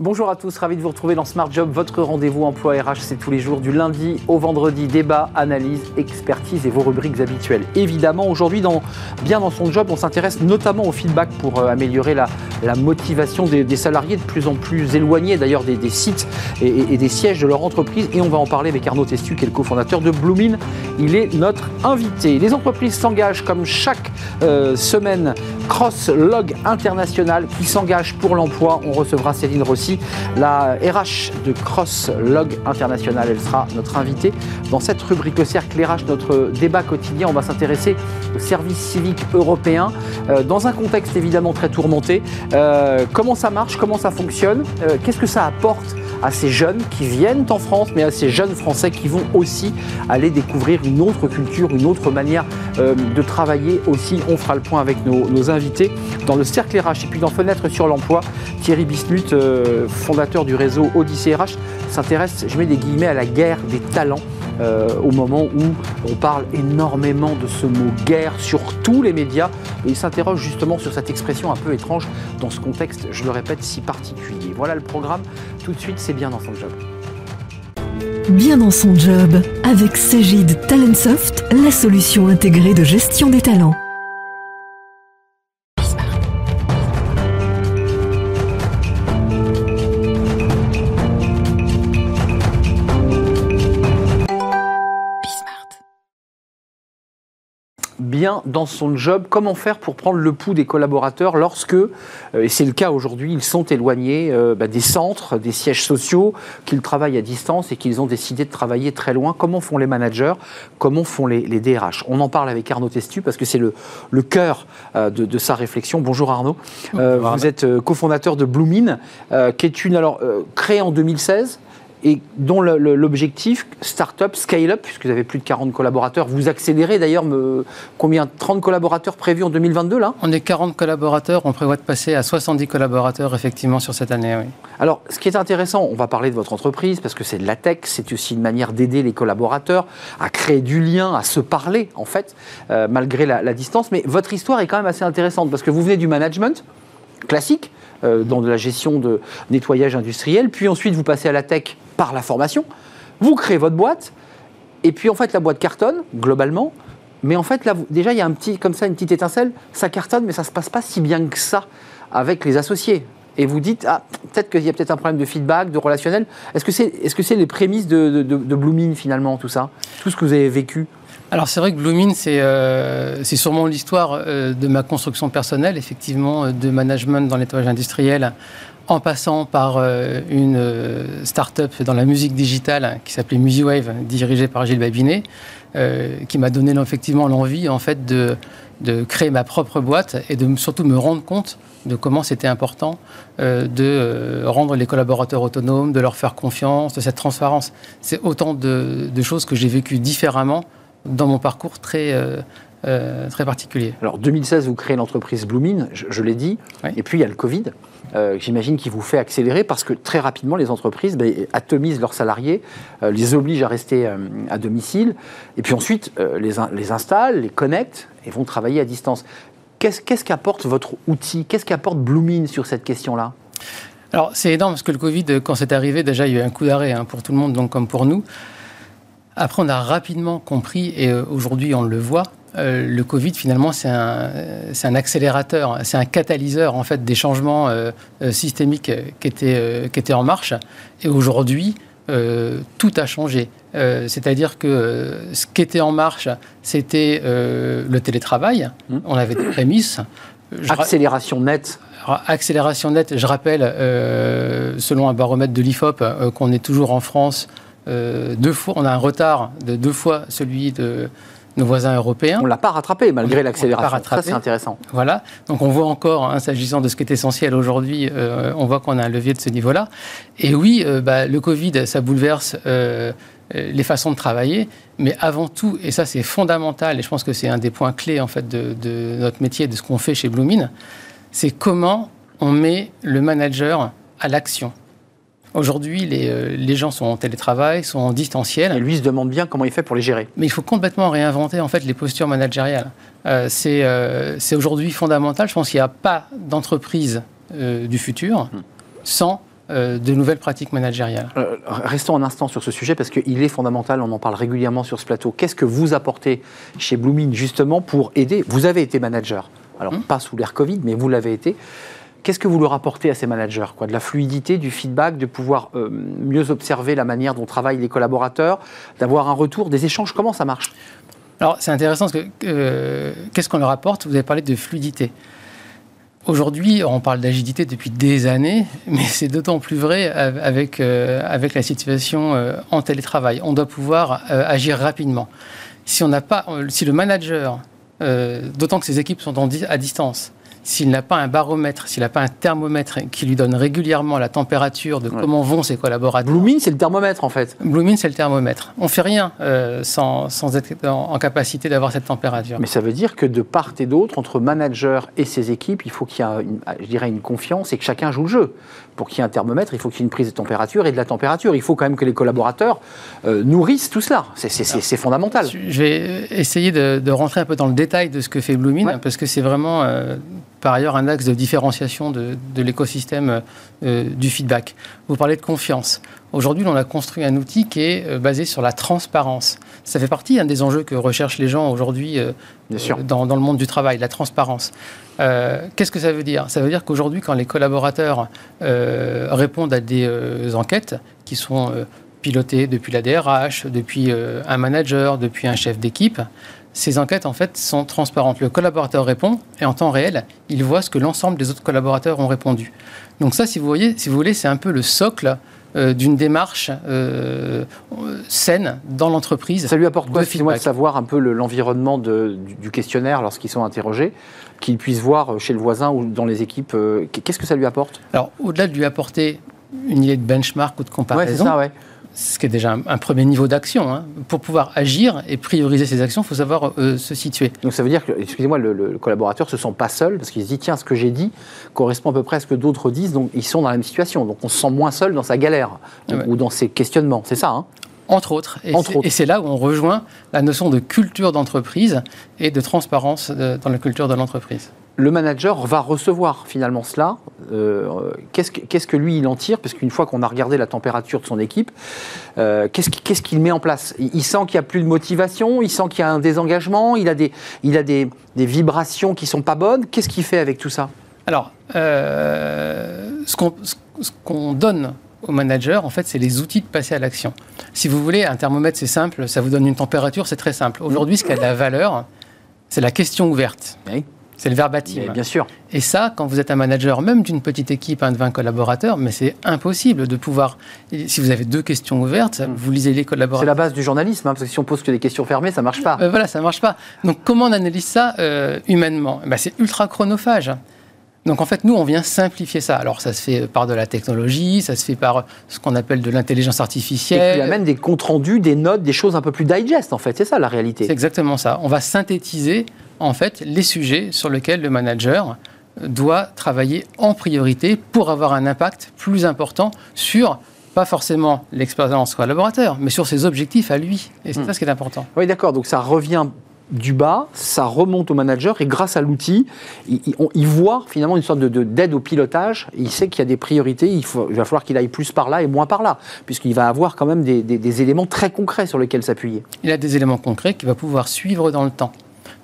Bonjour à tous, ravi de vous retrouver dans Smart Job, votre rendez-vous emploi RH, c'est tous les jours du lundi au vendredi, débat, analyse, expertise et vos rubriques habituelles. Évidemment, aujourd'hui, bien dans son job, on s'intéresse notamment au feedback pour euh, améliorer la, la motivation des, salariés de plus en plus éloignés d'ailleurs des, sites et, des sièges de leur entreprise. Et on va en parler avec Arnaud Testu, qui est le cofondateur de Bloomin. Il est notre invité. Les entreprises s'engagent comme chaque euh, semaine Cross Log International qui s'engage pour l'emploi. On recevra Céline Rossi la RH de Cross Log International. Elle sera notre invitée dans cette rubrique Le Cercle RH, notre débat quotidien. On va s'intéresser au service civique européen euh, dans un contexte évidemment très tourmenté. Euh, comment ça marche? Comment ça fonctionne? Euh, Qu'est-ce que ça apporte à ces jeunes qui viennent en France, mais à ces jeunes Français qui vont aussi aller découvrir une autre culture, une autre manière de travailler aussi? On fera le point avec nos, invités dans le cercle RH et puis dans Fenêtre sur l'emploi. Thierry Bismuth, fondateur du réseau Odyssée RH, s'intéresse, je mets des guillemets, à la guerre des talents. Euh, au moment où on parle énormément de ce mot guerre sur tous les médias. Et il s'interroge justement sur cette expression un peu étrange dans ce contexte, je le répète, si particulier. Voilà le programme. Tout de suite, c'est bien dans son job. Bien dans son job, avec Cégide Talentsoft, la solution intégrée de gestion des talents. Dans son job, comment faire pour prendre le pouls des collaborateurs lorsque, euh, et c'est le cas aujourd'hui, ils sont éloignés euh, bah, des centres, des sièges sociaux, qu'ils travaillent à distance et qu'ils ont décidé de travailler très loin? Comment font les managers? Comment font les, DRH On en parle avec Arnaud Testu parce que c'est le, le cœur euh, de, sa réflexion. Bonjour Arnaud. vous êtes cofondateur de Bloomin, qui est une alors créée en 2016 et dont l'objectif, start-up, scale-up, puisque vous avez plus de 40 collaborateurs, vous accélérez d'ailleurs, combien 30 collaborateurs prévus en 2022 là? On est 40 collaborateurs, on prévoit de passer à 70 collaborateurs effectivement sur cette année, oui. Alors, ce qui est intéressant, on va parler de votre entreprise, parce que c'est de la tech, c'est aussi une manière d'aider les collaborateurs à créer du lien, à se parler en fait, euh, malgré la, la distance, mais votre histoire est quand même assez intéressante, parce que vous venez du management classique, euh, dans de la gestion de nettoyage industriel, puis ensuite vous passez à la tech par la formation, vous créez votre boîte, et puis en fait la boîte cartonne, globalement, mais en fait là, déjà il y a un petit, comme ça, une petite étincelle, ça cartonne, mais ça ne se passe pas si bien que ça avec les associés. Et vous dites, ah, peut-être qu'il y a peut-être un problème de feedback, de relationnel. Est-ce que c'est est -ce c'est les prémices de, de, finalement, tout ça? Tout ce que vous avez vécu? Alors c'est vrai que Bloomin, c'est euh, sûrement l'histoire euh, de ma construction personnelle, effectivement, euh, de management dans nettoyage industriel, en passant par euh, une start-up dans la musique digitale qui s'appelait MusiWave, dirigée par Gilles Babinet, qui m'a donné effectivement l'envie en fait de, de, créer ma propre boîte et de surtout me rendre compte de comment c'était important de rendre les collaborateurs autonomes, de leur faire confiance, de cette transparence. C'est autant de, de choses que j'ai vécues différemment dans mon parcours très, euh, euh, très particulier. Alors 2016, vous créez l'entreprise Bloomin, je, l'ai dit, et puis il y a le Covid. Euh, j'imagine qu'il vous fait accélérer parce que très rapidement, les entreprises ben, atomisent leurs salariés, les obligent à rester à domicile, et puis ensuite les, installent, les connectent et vont travailler à distance. Qu'est-ce qu'apporte votre outil? Qu'est-ce qu'apporte Bloomin sur cette question-là? Alors, c'est énorme parce que le Covid, quand c'est arrivé, déjà, il y a eu un coup d'arrêt hein, pour tout le monde, donc comme pour nous. Après, on a rapidement compris, et euh, aujourd'hui on le voit, euh, le Covid, finalement, c'est un, un, accélérateur, c'est un catalyseur en fait des changements euh, systémiques qui étaient, qui étaient en marche. Et aujourd'hui, tout a changé. C'est-à-dire que ce qui était en marche, c'était le télétravail. Mmh. On avait des prémices. Accélération nette. accélération nette. Je rappelle, selon un baromètre de l'IFOP, qu'on est toujours en France euh, deux fois, on a un retard de deux fois celui de nos voisins européens. On ne l'a pas rattrapé malgré l'accélération. Ça, c'est intéressant. Voilà. Donc, on voit encore, hein, s'agissant de ce qui est essentiel aujourd'hui, euh, on voit qu'on a un levier de ce niveau-là. Et oui, euh, bah, le Covid, ça bouleverse les façons de travailler. Mais avant tout, et ça, c'est fondamental, et je pense que c'est un des points clés, en fait, de, de notre métier, de ce qu'on fait chez Bloomin, c'est comment on met le manager à l'action. Aujourd'hui, euh, les, gens sont en télétravail, sont en distanciel. Et lui se demande bien comment il fait pour les gérer. Mais il faut complètement réinventer en fait les postures managériales. Euh, euh, c'est aujourd'hui fondamental. Je pense qu'il n'y a pas d'entreprise du futur hmm. sans de nouvelles pratiques managériales. restons un instant sur ce sujet parce qu'il est fondamental, on en parle régulièrement sur ce plateau. Qu'est-ce que vous apportez chez Blooming justement pour aider? Vous avez été manager, alors hum. pas sous l'ère Covid, mais vous l'avez été. Qu'est-ce que vous leur apportez à ces managers quoi? De la fluidité, du feedback, de pouvoir euh, mieux observer la manière dont travaillent les collaborateurs, d'avoir un retour, des échanges? Comment ça marche? Alors, c'est intéressant, euh, qu'est-ce qu'on leur apporte? Vous avez parlé de fluidité. Aujourd'hui, on parle d'agilité depuis des années, mais c'est d'autant plus vrai avec, euh, avec la situation en télétravail. On doit pouvoir agir rapidement. Si, on pas, si le manager, d'autant que ses équipes sont à distance, s'il n'a pas un baromètre, s'il n'a pas un thermomètre qui lui donne régulièrement la température de comment vont ses collaborateurs. Blooming, c'est le thermomètre en fait. Blooming, c'est le thermomètre. On ne fait rien euh, sans, sans, être en, capacité d'avoir cette température. Mais ça veut dire que de part et d'autre, entre manager et ses équipes, il faut qu'il y ait, je dirais, une confiance et que chacun joue le jeu. Pour qu'il y ait un thermomètre, il faut qu'il y ait une prise de température et de la température. Il faut quand même que les collaborateurs euh, nourrissent tout cela. C'est fondamental. Je vais essayer de, rentrer un peu dans le détail de ce que fait Blooming, parce que c'est vraiment euh, par ailleurs un axe de différenciation de, l'écosystème euh, du feedback. Vous parlez de confiance. Aujourd'hui, on a construit un outil qui est euh, basé sur la transparence. Ça fait partie un des enjeux que recherchent les gens aujourd'hui euh, dans, dans, le monde du travail, la transparence. Qu'est-ce que ça veut dire? Ça veut dire qu'aujourd'hui, quand les collaborateurs répondent à des enquêtes qui sont pilotées depuis la DRH, depuis un manager, depuis un chef d'équipe, ces enquêtes en fait sont transparentes. Le collaborateur répond et en temps réel, il voit ce que l'ensemble des autres collaborateurs ont répondu. Donc ça, si vous voyez, si vous voulez, c'est un peu le socle euh, d'une démarche euh, saine dans l'entreprise. Ça lui apporte quoi, de savoir un peu l'environnement du, questionnaire lorsqu'ils sont interrogés, qu'ils puissent voir chez le voisin ou dans les équipes. Euh, qu'est-ce que ça lui apporte? Alors, au-delà de lui apporter une idée de benchmark ou de comparaison, ça, ouais ce qui est déjà un, premier niveau d'action. Hein. Pour pouvoir agir et prioriser ses actions, il faut savoir euh, se situer. Donc ça veut dire que, excusez-moi, le, collaborateur ne se sent pas seul parce qu'il se dit, tiens, ce que j'ai dit correspond à peu près à ce que d'autres disent, donc ils sont dans la même situation. Donc on se sent moins seul dans sa galère ou dans ses questionnements. C'est ça, hein? Entre autres. Et c'est là où on rejoint la notion de culture d'entreprise et de transparence dans la culture de l'entreprise le manager va recevoir finalement cela. Euh, qu'est-ce, que, lui, il en tire? Parce qu'une fois qu'on a regardé la température de son équipe, euh, qu'est-ce, qu'il met en place? Il, sent qu'il n'y a plus de motivation, il sent qu'il y a un désengagement, il a des, il a des, vibrations qui ne sont pas bonnes. Qu'est-ce qu'il fait avec tout ça? Alors, euh, ce, qu'on, donne au manager, en fait, c'est les outils de passer à l'action. Si vous voulez, un thermomètre, c'est simple, ça vous donne une température, c'est très simple. Aujourd'hui, ce qui a de la valeur, c'est la question ouverte. Oui. C'est le verbatim. bien sûr. Et ça, quand vous êtes un manager, même d'une petite équipe, un de 20 collaborateurs, mais c'est impossible de pouvoir. Si vous avez deux questions ouvertes, hmm. vous lisez les collaborateurs. C'est la base du journalisme, hein, parce que si on pose que des questions fermées, ça ne marche pas. Euh, voilà, ça ne marche pas. Donc, comment on analyse ça euh, humainement? Eh ben, C'est ultra chronophage. Donc en fait, nous, on vient simplifier ça. Alors ça se fait par de la technologie, ça se fait par ce qu'on appelle de l'intelligence artificielle. Et tu amènes des comptes rendus, des notes, des choses un peu plus digest, en fait. C'est ça la réalité. C'est exactement ça. On va synthétiser en fait les sujets sur lesquels le manager doit travailler en priorité pour avoir un impact plus important sur pas forcément l'expérience collaborateur, mais sur ses objectifs à lui. Et c'est hmm. ça ce qui est important. Oui, d'accord. Donc ça revient du bas, ça remonte au manager et grâce à l'outil, il, voit finalement une sorte de, d'aide au pilotage. Il sait qu'il y a des priorités, il, va falloir qu'il aille plus par là et moins par là, puisqu'il va avoir quand même des, des éléments très concrets sur lesquels s'appuyer. Il a des éléments concrets qu'il va pouvoir suivre dans le temps.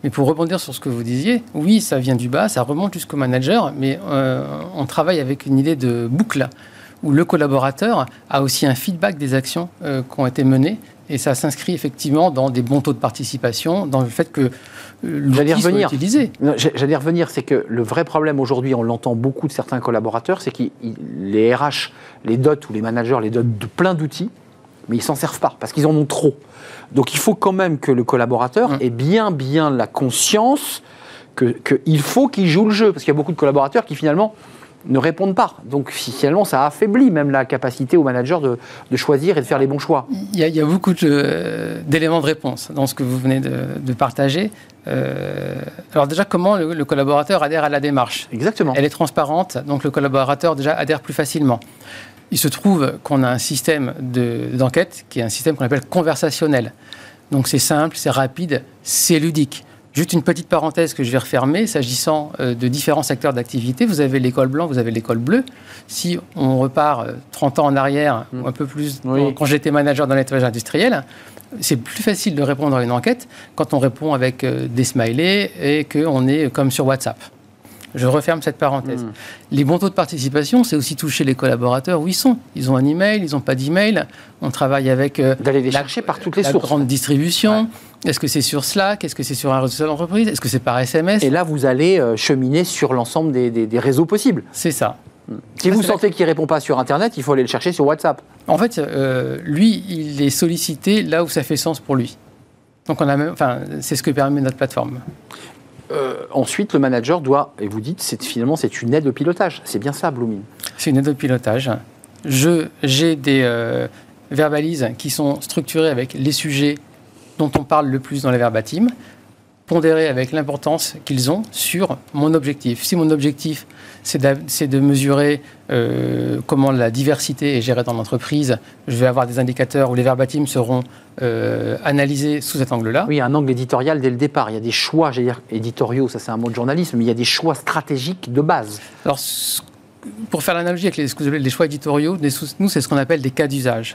Mais pour rebondir sur ce que vous disiez, oui, ça vient du bas, ça remonte jusqu'au manager, mais euh, on travaille avec une idée de boucle où le collaborateur a aussi un feedback des actions euh, qui ont été menées. Et ça s'inscrit effectivement dans des bons taux de participation, dans le fait que euh, l'outil soit utilisé. J'allais revenir, c'est que le vrai problème aujourd'hui, on l'entend beaucoup de certains collaborateurs, c'est que les RH les dotent ou les managers les dotent de plein d'outils, mais ils s'en servent pas parce qu'ils en ont trop. Donc il faut quand même que le collaborateur mm. ait bien, bien la conscience qu'il faut qu'il joue le jeu. Parce qu'il y a beaucoup de collaborateurs qui finalement ne répondent pas. Donc finalement, ça affaiblit même la capacité au manager de, choisir et de faire les bons choix. Il y a, beaucoup d'éléments de, réponse dans ce que vous venez de, partager. Euh, alors déjà, comment le, collaborateur adhère à la démarche? Exactement. Elle est transparente, donc le collaborateur déjà adhère plus facilement. Il se trouve qu'on a un système d'enquête qui est un système qu'on appelle conversationnel. Donc c'est simple, c'est rapide, c'est ludique. Juste une petite parenthèse que je vais refermer, s'agissant euh, de différents secteurs d'activité. Vous avez l'école blanc, vous avez l'école bleue. Si on repart 30 ans en arrière, ou un peu plus, quand j'étais manager dans l'étage industriel, c'est plus facile de répondre à une enquête quand on répond avec des smileys et qu'on est comme sur WhatsApp. Je referme cette parenthèse. Hmm. Les bons taux de participation, c'est aussi toucher les collaborateurs où ils sont. Ils ont un email, ils n'ont pas d'email. On travaille avec euh, d'aller les chercher par toutes les la grande distribution. Est-ce que c'est sur Slack? Est-ce que c'est sur un réseau d'entreprise Est-ce que c'est par SMS Et là, vous allez euh, cheminer sur l'ensemble des, réseaux possibles. C'est ça. Hmm. Si vous sentez qu'il ne répond pas sur Internet, il faut aller le chercher sur WhatsApp. En fait, euh, lui, il est sollicité là où ça fait sens pour lui. Donc, on a même, enfin, c'est ce que permet notre plateforme. Euh, ensuite, le manager doit, et vous dites, c'est, finalement, c'est une aide au pilotage. C'est bien ça, Blooming? C'est une aide au pilotage. Je, j'ai des euh, verbalises qui sont structurées avec les sujets dont on parle le plus dans les verbatims, pondérées avec l'importance qu'ils ont sur mon objectif. Si mon objectif, c'est de, mesurer euh, comment la diversité est gérée dans l'entreprise. Je vais avoir des indicateurs où les verbatims seront euh, analysés sous cet angle-là. Oui, un angle éditorial dès le départ. Il y a des choix, j'allais dire éditoriaux, ça c'est un mot de journalisme, mais il y a des choix stratégiques de base. Alors, pour faire l'analogie avec les, les choix éditoriaux, nous, c'est ce qu'on appelle des cas d'usage.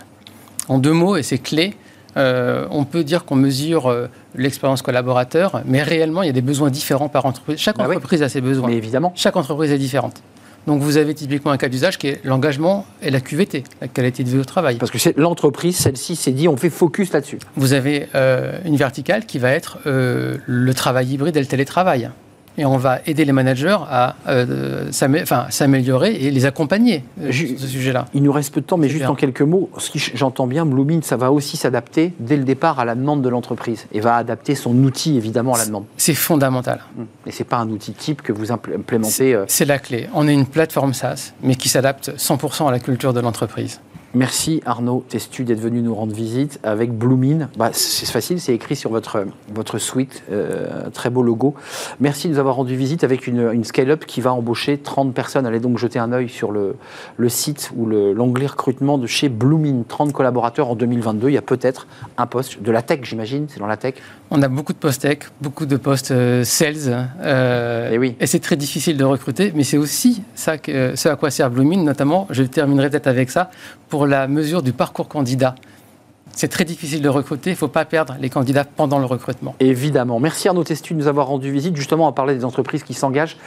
En deux mots, et c'est clé, euh, on peut dire qu'on mesure euh, l'expérience collaborateur, mais réellement, il y a des besoins différents par entreprise. Chaque bah entreprise a ses besoins. Mais évidemment. Chaque entreprise est différente. Donc vous avez typiquement un cas d'usage qui est l'engagement et la QVT, la qualité de vie au travail. Parce que c'est l'entreprise, celle-ci s'est dit, on fait focus là-dessus. Vous avez euh, une verticale qui va être le travail hybride et le télétravail et on va aider les managers à euh, s'améliorer et les accompagner euh, sur ce sujet-là. Il nous reste peu de temps, mais juste en quelques mots, si j'entends bien, Blooming, ça va aussi s'adapter dès le départ à la demande de l'entreprise et va adapter son outil évidemment à la demande. C'est fondamental. Hum. Et c'est pas un outil type que vous implémentez. Euh, c'est la clé. On est une plateforme SaaS, mais qui s'adapte 100% à la culture de l'entreprise. Merci Arnaud Testu d'être venu nous rendre visite avec Bloomin. Bah, c'est facile, c'est écrit sur votre, suite, euh, très beau logo. Merci de nous avoir rendu visite avec une, une scale-up qui va embaucher 30 personnes. Allez donc jeter un œil sur le, le site ou l'onglet recrutement de chez Bloomin. 30 collaborateurs en 2022. Il y a peut-être un poste de la tech, j'imagine, c'est dans la tech On a beaucoup de postes tech, beaucoup de postes sales. Euh, et oui. Et c'est très difficile de recruter, mais c'est aussi ça que, ce à quoi sert Bloomin, notamment, je terminerai peut-être avec ça, pour la mesure du parcours candidat. C'est très difficile de recruter, il ne faut pas perdre les candidats pendant le recrutement. Évidemment. Merci Arnaud Testu de nous avoir rendu visite. Justement, à parler des entreprises qui s'engagent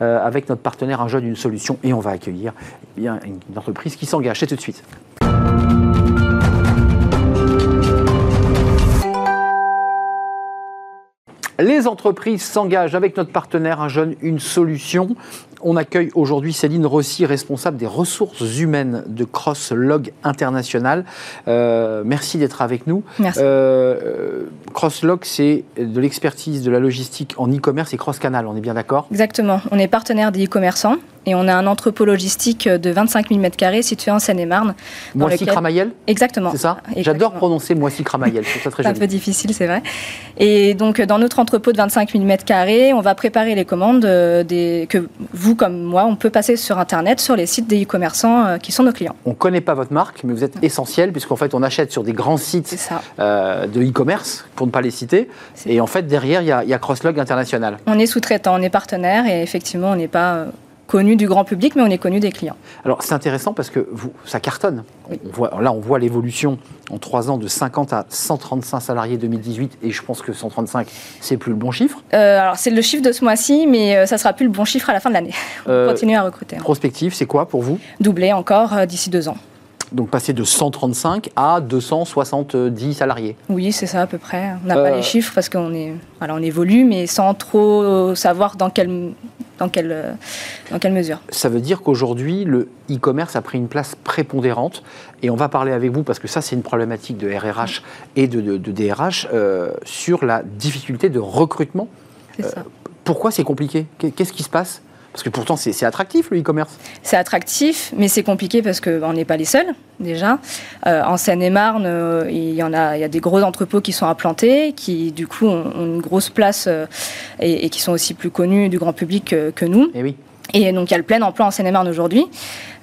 euh, avec notre partenaire Un jeune, une solution. Et on va accueillir eh bien, une entreprise qui s'engage. C'est tout de suite. Les entreprises s'engagent avec notre partenaire Un jeune, une solution. On accueille aujourd'hui Céline Rossi, responsable des ressources humaines de CrossLog International. Euh, merci d'être avec nous. Merci. Euh, CrossLog, c'est de l'expertise de la logistique en e-commerce et cross-canal, on est bien d'accord? Exactement. On est partenaire des e-commerçants et on a un entrepôt logistique de 25 000 m2 situé en Seine-et-Marne. Moissy-Cramayel Exactement. C'est ça? J'adore prononcer Moissy-Cramayel, c'est très un peu difficile, c'est vrai. Et donc, dans notre entrepôt de 25 000 m2, on va préparer les commandes euh, des, que vous comme moi, on peut passer sur Internet, sur les sites des e-commerçants euh, qui sont nos clients. On ne connaît pas votre marque, mais vous êtes essentiel, puisqu'en fait, on achète sur des grands sites euh, de e-commerce, pour ne pas les citer. Et en fait, derrière, il y, y, a Crosslog International. On est sous-traitant, on est partenaire, et effectivement, on n'est pas euh, connu du grand public, mais on est connu des clients. Alors c'est intéressant parce que vous, ça cartonne. On voit, là, on voit l'évolution en trois ans de 50 à 135 salariés 2018, et je pense que 135, c'est plus le bon chiffre. Euh, alors c'est le chiffre de ce mois-ci, mais ça euh, ça sera plus le bon chiffre à la fin de l'année. On euh, continue à recruter. Hein. Prospective, c'est quoi pour vous? Doubler encore d'ici deux ans. Donc passer de 135 à 270 salariés. Oui, c'est ça à peu près. On n'a pas les chiffres parce qu'on est, voilà, on évolue, mais sans trop savoir dans quel dans quelle, euh, dans quelle mesure Ça veut dire qu'aujourd'hui, le e-commerce a pris une place prépondérante. Et on va parler avec vous, parce que ça, c'est une problématique de RRH et de, DRH, euh, sur la difficulté de recrutement. C'est ça. Euh, pourquoi c'est compliqué? Qu'est-ce qui se passe? Parce que pourtant, c'est attractif le e-commerce. C'est attractif, mais c'est compliqué parce qu'on n'est pas les seuls, déjà. Euh, en Seine-et-Marne, euh, il, y en a, il y a des gros entrepôts qui sont implantés, qui du coup ont, une grosse place euh, et, qui sont aussi plus connus du grand public que, nous. Et eh oui. Et donc il y a le plein emploi en Seine-et-Marne aujourd'hui.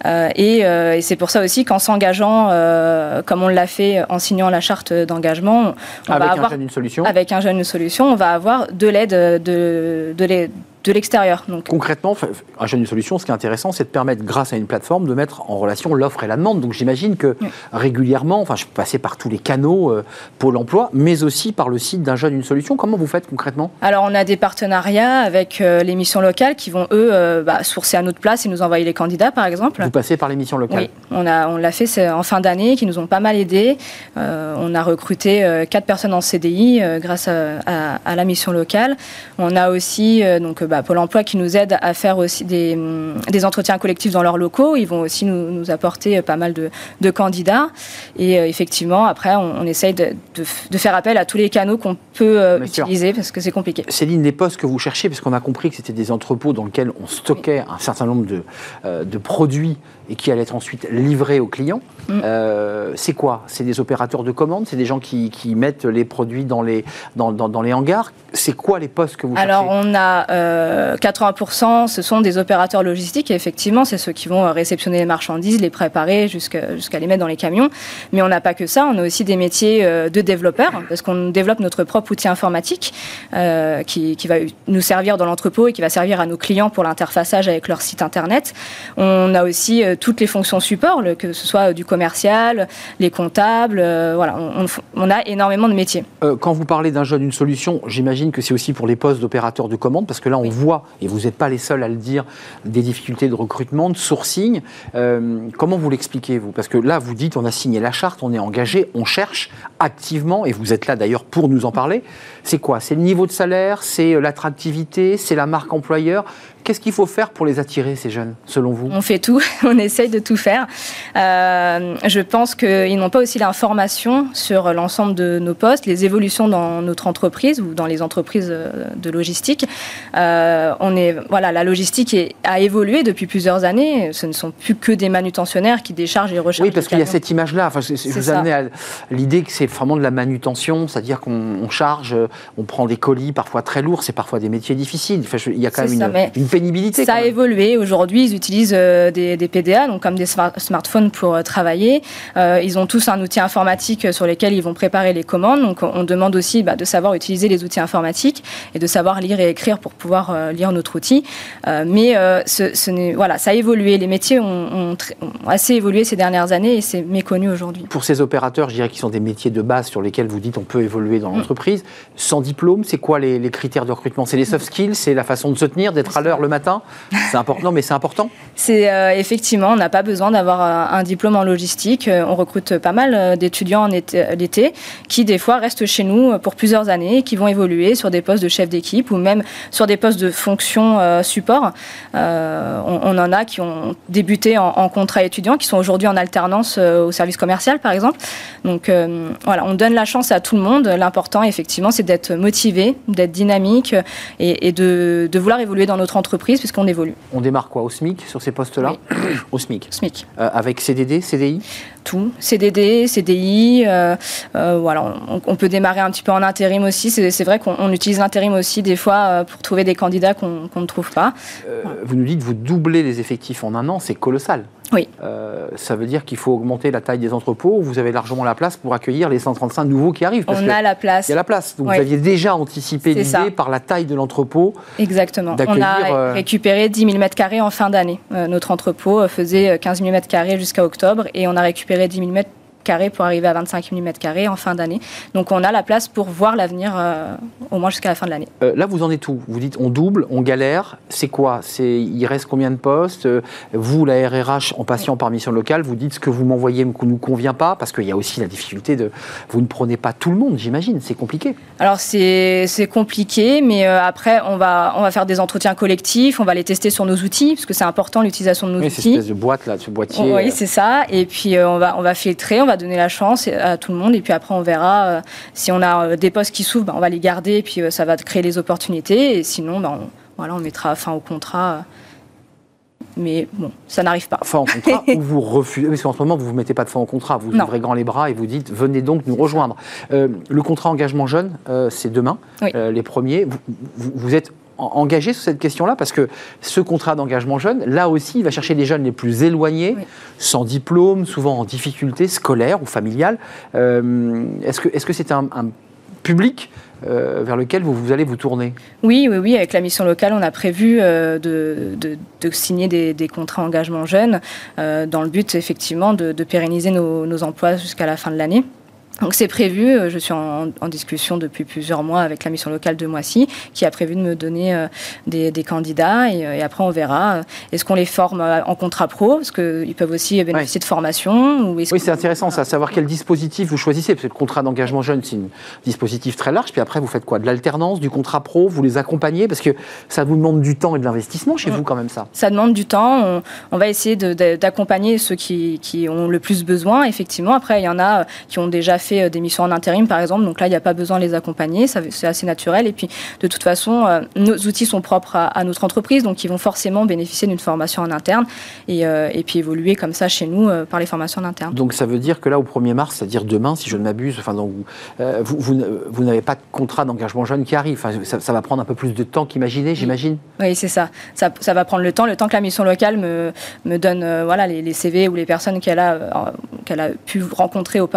Euh, et, euh, et c'est pour ça aussi qu'en s'engageant, euh, comme on l'a fait en signant la charte d'engagement, Avec va un avoir jeune, une solution. avec un jeune une solution, on va avoir de l'aide de, de, de l'extérieur. Donc Concrètement, un jeune une solution, ce qui est intéressant, c'est de permettre, grâce à une plateforme, de mettre en relation l'offre et la demande. Donc j'imagine que Oui. régulièrement, enfin, je peux passer par tous les canaux euh, Pôle emploi, mais aussi par le site d'un jeune une solution. Comment vous faites concrètement? Alors, on a des partenariats avec euh, les missions locales qui vont, eux, euh, bah, sourcer à notre place et nous envoyer les candidats, par exemple. Vous passez par les missions locales? Oui, on a, on l'a fait c'est en fin d'année, qui nous ont pas mal aidés. Euh, on a recruté quatre personnes en CDI grâce à, à- à la mission locale. On a aussi donc euh, bah, Pôle Emploi qui nous aide à faire aussi des, hum, des entretiens collectifs dans leurs locaux. Ils vont aussi nous, nous apporter euh, pas mal de, de candidats. Et euh, effectivement, après, on, on essaye de, de f- de faire appel à tous les canaux qu'on peut euh, sûr. utiliser parce que c'est compliqué. Céline, les postes que vous cherchez, parce qu'on a compris que c'était des entrepôts dans lesquels on stockait un certain nombre de, euh, de produits et qui allaient être ensuite livrés aux clients, Mm. euh, c'est quoi? C'est des opérateurs de commande? C'est des gens qui, qui mettent les produits dans les, dans, dans- dans les hangars? C'est quoi les postes que vous Alors, cherchez? on a euh, 80%, ce sont des opérateurs logistiques, et effectivement, c'est ceux qui vont euh, réceptionner les marchandises, les préparer jusqu'à jusqu'à les mettre dans les camions. Mais on n'a pas que ça, on a aussi des métiers euh, de développeurs, parce qu'on développe notre propre outil informatique euh, qui, qui va nous servir dans l'entrepôt et qui va servir à nos clients pour l'interfaçage avec leur site internet. On a aussi euh, toutes les fonctions support, que ce soit du commercial, les comptables, euh, voilà, on, a énormément de métiers. Euh, quand vous parlez d'un jeune, une solution, j'imagine que c'est aussi pour les postes d'opérateurs de commande, parce que là, on voit, et vous n'êtes pas les seuls à le dire, des difficultés de recrutement, de sourcing. Euh, comment vous l'expliquez, vous? Parce que là, vous dites, on a signé la charte, on est engagé, on cherche activement, et vous êtes là d'ailleurs pour nous en parler. C'est quoi? C'est le niveau de salaire? C'est l'attractivité? C'est la marque employeur? Qu'est-ce qu'il faut faire pour les attirer, ces jeunes, selon vous On fait tout, on essaye de tout faire. Euh, je pense qu'ils n'ont pas aussi l'information sur l'ensemble de nos postes, les évolutions dans notre entreprise ou dans les entreprises euh, de logistique. Euh, on est, voilà, la logistique a évolué depuis plusieurs années. Ce ne sont plus que des manutentionnaires qui déchargent et rechargent. Oui, parce qu'il y a cette image-là. Enfin, je vous amenais à l'idée que c'est vraiment de la manutention, c'est-à-dire qu'on on charge, on prend des colis parfois très lourds, c'est parfois des métiers difficiles. Enfin, je- il y a quand même ça, une, une pénibilité. Ça a évolué. Aujourd'hui, ils utilisent euh, des, des PDA, donc comme des smart- smartphones pour euh, travailler. Euh, ils ont tous un outil informatique sur lequel ils vont préparer les commandes. Donc, on, demande aussi bah, de savoir utiliser les outils informatiques et de savoir lire et écrire pour pouvoir lire notre outil. Mais ce, ce n'est- voilà, ça a évolué. Les métiers ont, ont tr- ont assez évolué ces dernières années et c'est méconnu aujourd'hui. Pour ces opérateurs, je dirais qu'ils sont des métiers de base sur lesquels vous dites on peut évoluer Mm. dans l'entreprise. Sans diplôme, c'est quoi les, les critères de recrutement? C'est les soft skills, c'est la façon de se tenir, d'être à l'heure le matin C'est important, mais c'est important. C'est euh, effectivement, on n'a pas besoin d'avoir un, un diplôme en logistique. Euh, on recrute pas mal euh, d'étudiants en été- l'été qui, des fois, restent chez nous euh, pour plusieurs années et qui vont évoluer sur des postes de chef d'équipe ou même sur des postes de fonction euh, support. Euh, on, en a qui ont débuté en, contrat étudiant, qui sont aujourd'hui en alternance euh, au service commercial, par exemple. Donc euh, voilà, on donne la chance à tout le monde. L'important, effectivement, c'est d'être motivé, d'être dynamique euh, et, de vouloir évoluer dans notre entreprise puisqu'on évolue. On démarre quoi Au SMIC sur ces postes-là Au SMIC. SMIC. Euh, avec CDD, CDI tout, CDD, CDI, euh, euh, voilà, on, on peut démarrer un petit peu en intérim aussi. C'est vrai qu'on on utilise l'intérim aussi des fois euh, pour trouver des candidats qu'on ne trouve pas. Euh, Vous nous dites vous doublez les effectifs en un an, c'est colossal. Oui. Ça veut dire qu'il faut augmenter la taille des entrepôts. Vous avez largement la place pour accueillir les 135 nouveaux qui arrivent? parce On que a la place. Il y a la place. Donc Oui. vous aviez déjà anticipé l'idée par la taille de l'entrepôt. Exactement. On a récupéré 10 000 m2 en fin d'année. Notre entrepôt faisait 15 000 m2 jusqu'à octobre et on a récupéré 10 000 m2 pour arriver à 25 000 m2 en fin d'année. Donc on a la place pour voir l'avenir euh, au moins jusqu'à la fin de l'année. Euh, là, vous en êtes où? Vous dites on double, on galère. C'est quoi? C'est il reste combien de postes? Euh, Vous, la RRH, en passant par mission locale, vous dites ce que vous m'envoyez ne nous convient pas parce qu'il y a aussi la difficulté de vous ne prenez pas tout le monde, j'imagine. C'est compliqué. Alors c'est compliqué, mais euh, après on va on va faire des entretiens collectifs, on va les tester sur nos outils parce que c'est important l'utilisation de nos Oui, outils. espèce de boîte là, ce boîtier. Oui, c'est ça. Et puis on va on va filtrer, on va donner la chance à tout le monde. Et puis après on verra euh, si on a euh, des postes qui s'ouvrent, ben, on va les garder. Et puis euh, ça va créer les opportunités. Et sinon, ben, on, voilà, on mettra fin au contrat. Mais bon, ça n'arrive pas. fin en contrat ou vous refusez? Parce qu'en ce moment, vous ne vous mettez pas de fin au contrat. Vous Non. ouvrez grand les bras et vous dites venez donc nous rejoindre. Euh, le contrat engagement jeune, euh, c'est demain, Oui. euh, les premiers. Vous, vous- vous êtes engagé sur cette question-là Parce que ce contrat d'engagement jeune, là aussi, il va chercher les jeunes les plus éloignés, sans diplôme, souvent en difficulté scolaire ou familiale. Euh, est-ce que c'est -ce c'est un, un public euh, vers lequel vous, vous, allez vous tourner? Oui, oui, oui. Avec la mission locale, on a prévu euh, de, de, signer des, des, contrats engagement jeunes euh, dans le but, effectivement, de, pérenniser nos, nos emplois jusqu'à la fin de l'année. Donc c'est prévu, euh, je suis en, discussion depuis plusieurs mois avec la mission locale de Moissy, qui a prévu de me donner euh, des, candidats et, après on verra. Euh, est-ce qu'on les forme en contrat pro Parce qu'ils peuvent aussi bénéficier de formation Oui, c'est intéressant ça, savoir quel dispositif vous choisissez. Parce que le contrat d'engagement jeune, c'est un dispositif très large. Puis après, vous faites quoi? De l'alternance, du contrat pro Vous les accompagnez? Parce que ça vous demande du temps et de l'investissement chez vous quand même ça. Ça demande du temps. On, va essayer d'accompagner ceux qui, qui, ont le plus besoin, effectivement. Après, il y en a qui ont déjà fait fait euh, des missions en intérim, par exemple. Donc là, il n'y a pas besoin de les accompagner. C'est assez naturel. Et puis, de toute façon, euh, nos outils sont propres à, notre entreprise. Donc, ils vont forcément bénéficier d'une formation en interne et, euh, et, puis évoluer comme ça chez nous par les formations en interne. Donc, ça veut dire que là, au 1er mars, c'est-à-dire demain, si je ne m'abuse, enfin, donc, vous, vous, vous n'avez pas de contrat d'engagement jeune qui arrive. Enfin, ça, va prendre un peu plus de temps qu'imaginer, j'imagine Oui, c'est ça. ça. ça. va prendre le temps. Le temps que la mission locale me, me donne voilà, les, CV ou les personnes qu'elle a, qu'elle a pu rencontrer au,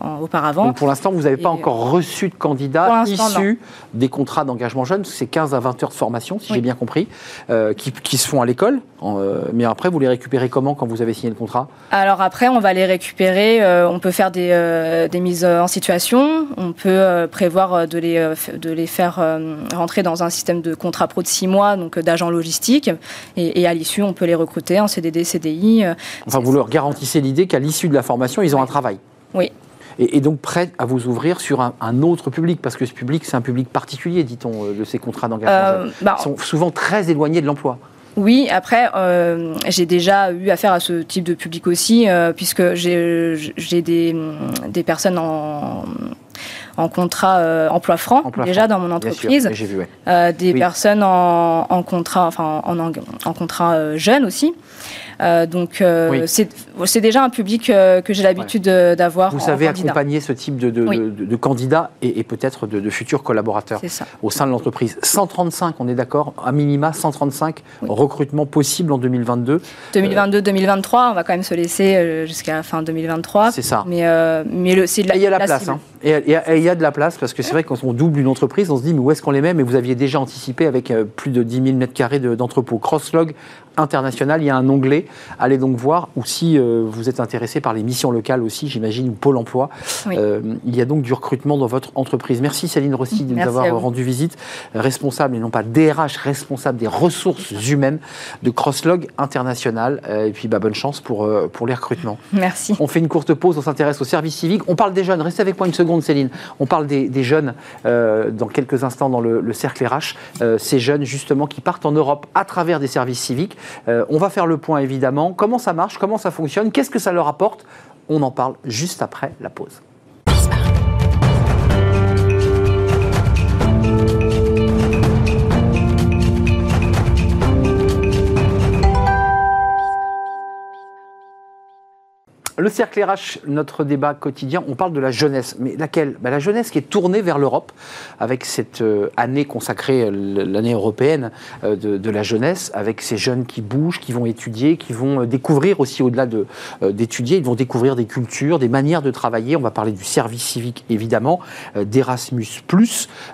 en, auparavant. pour l'instant, vous n'avez pas encore reçu de candidats issus des contrats d'engagement jeune, c'est 15 à 20 heures de formation, si j'ai bien compris, euh, qui, se font à l'école. Euh, mais après, vous les récupérez comment quand vous avez signé le contrat? Alors après, on va les récupérer. Euh, on peut faire des, des, mises en situation. On peut prévoir de les, de les faire rentrer dans un système de contrat pro de 6 mois, donc d'agents logistiques. Et, et à l'issue, on peut les recruter en CDD, CDI. Enfin, vous leur garantissez l'idée qu'à l'issue de la formation, ils ont un travail. Oui, et, donc prêt à vous ouvrir sur un, autre public, parce que ce public, c'est un public particulier, dit-on, euh, de ces contrats d'engagement. Euh, bah, Ils sont souvent très éloignés de l'emploi. Oui, après, euh, j'ai déjà eu affaire à ce type de public aussi, puisque j'ai des, des, personnes en, en contrat emploi franc déjà dans mon entreprise, vu, des personnes en, en, contrat, enfin en, en contrat jeune aussi. Euh, donc euh, c'est déjà un public euh, que j'ai l'habitude d'avoir. Vous savez accompagner ce type de, de, candidats et, peut-être de, futurs collaborateurs au sein de l'entreprise. 135, on est d'accord, à minima 135 recrutements possibles en 2022. 2022-2023, on va quand même se laisser jusqu'à fin 2023. C'est ça. Mais, mais c'est de la, il y a la, place. Hein. Et il y a de la place parce que c'est vrai que quand on double une entreprise, on se dit mais où est-ce qu'on les met? Mais vous aviez déjà anticipé avec plus de 10 000 m2 d'entrepôt. Crosslog international, il y a un onglet. Allez donc voir. Ou si euh, vous êtes intéressé par les missions locales aussi, j'imagine, ou Pôle emploi, euh, il y a donc du recrutement dans votre entreprise. Merci Céline Rossi de nous avoir rendu visite. Responsable, et non pas DRH, responsable des ressources humaines de Crosslog International. Euh, et puis bah, bonne chance pour, pour les recrutements. Merci. On fait une courte pause, on s'intéresse au service civique. On parle des jeunes. Restez avec moi une seconde, Céline. On parle des, jeunes dans quelques instants dans le, le cercle RH. ces jeunes, justement, qui partent en Europe à travers des services civiques. Euh, on va faire le point évidemment. Comment ça marche? Comment ça fonctionne? Qu'est-ce que ça leur apporte? On en parle juste après la pause. Le cercle RH, notre débat quotidien, on parle de la jeunesse. Mais laquelle? Ben, La jeunesse qui est tournée vers l'Europe, avec cette euh, année consacrée, euh, l'année européenne euh, de, la jeunesse, avec ces jeunes qui bougent, qui vont étudier, qui vont découvrir aussi au-delà d'étudier, ils vont découvrir des cultures, des manières de travailler. On va parler du service civique, évidemment, d'Erasmus,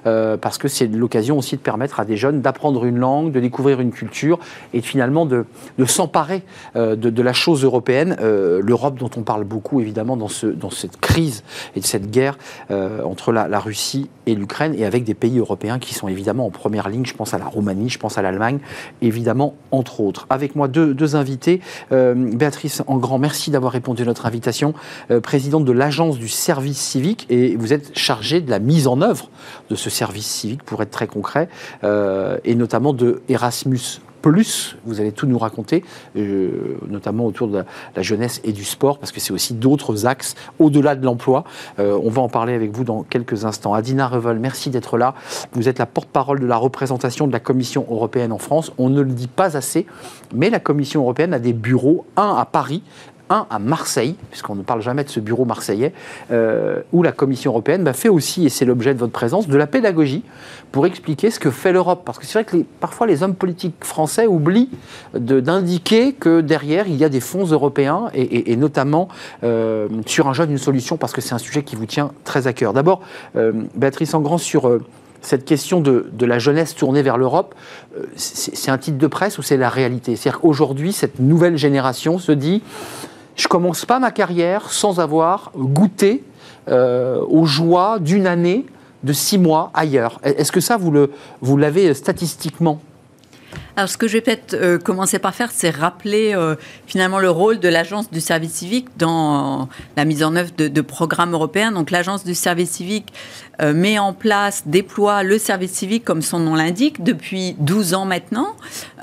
parce que c'est l'occasion aussi de permettre à des jeunes d'apprendre une langue, de découvrir une culture et finalement de, s'emparer de, de, la chose européenne, l'Europe dont on parle beaucoup évidemment dans, ce, dans cette crise et de cette guerre euh, entre la, Russie et l'Ukraine et avec des pays européens qui sont évidemment en première ligne. Je pense à la Roumanie, je pense à l'Allemagne, évidemment, entre autres. Avec moi, deux, deux invités. Euh, Béatrice Engrand, merci d'avoir répondu à notre invitation. Euh, présidente de l'Agence du service civique et vous êtes chargée de la mise en œuvre de ce service civique, pour être très concret, et notamment de Erasmus plus. Vous allez tout nous raconter, euh, notamment autour de la, jeunesse et du sport, parce que c'est aussi d'autres axes au-delà de l'emploi. Euh, on va en parler avec vous dans quelques instants. Adina Revel, merci d'être là. Vous êtes la porte-parole de la représentation de la Commission européenne en France. On ne le dit pas assez, mais la Commission européenne a des bureaux, un à Paris, à Marseille, puisqu'on ne parle jamais de ce bureau marseillais, euh, où la Commission européenne bah, fait aussi, et c'est l'objet de votre présence, de la pédagogie pour expliquer ce que fait l'Europe. Parce que c'est vrai que parfois les hommes politiques français oublient d'indiquer que derrière, il y a des fonds européens, et, notamment euh, sur un jeune, une solution, parce que c'est un sujet qui vous tient très à cœur. D'abord, euh, Béatrice Engrand, sur cette question de, la jeunesse tournée vers l'Europe, euh, c'est un titre de presse ou c'est la réalité? C'est-à-dire qu'aujourd'hui, cette nouvelle génération se dit je commence pas ma carrière sans avoir goûté euh, aux joies d'une année, de six mois ailleurs. Est-ce que ça, vous l'avez statistiquement? Alors, ce que je vais peut-être euh, commencer par faire, c'est rappeler euh, finalement le rôle de l'Agence du service civique dans la mise en œuvre de, programmes européens. Donc, l'Agence du service civique euh, met en place, déploie le service civique, comme son nom l'indique, depuis 12 ans maintenant.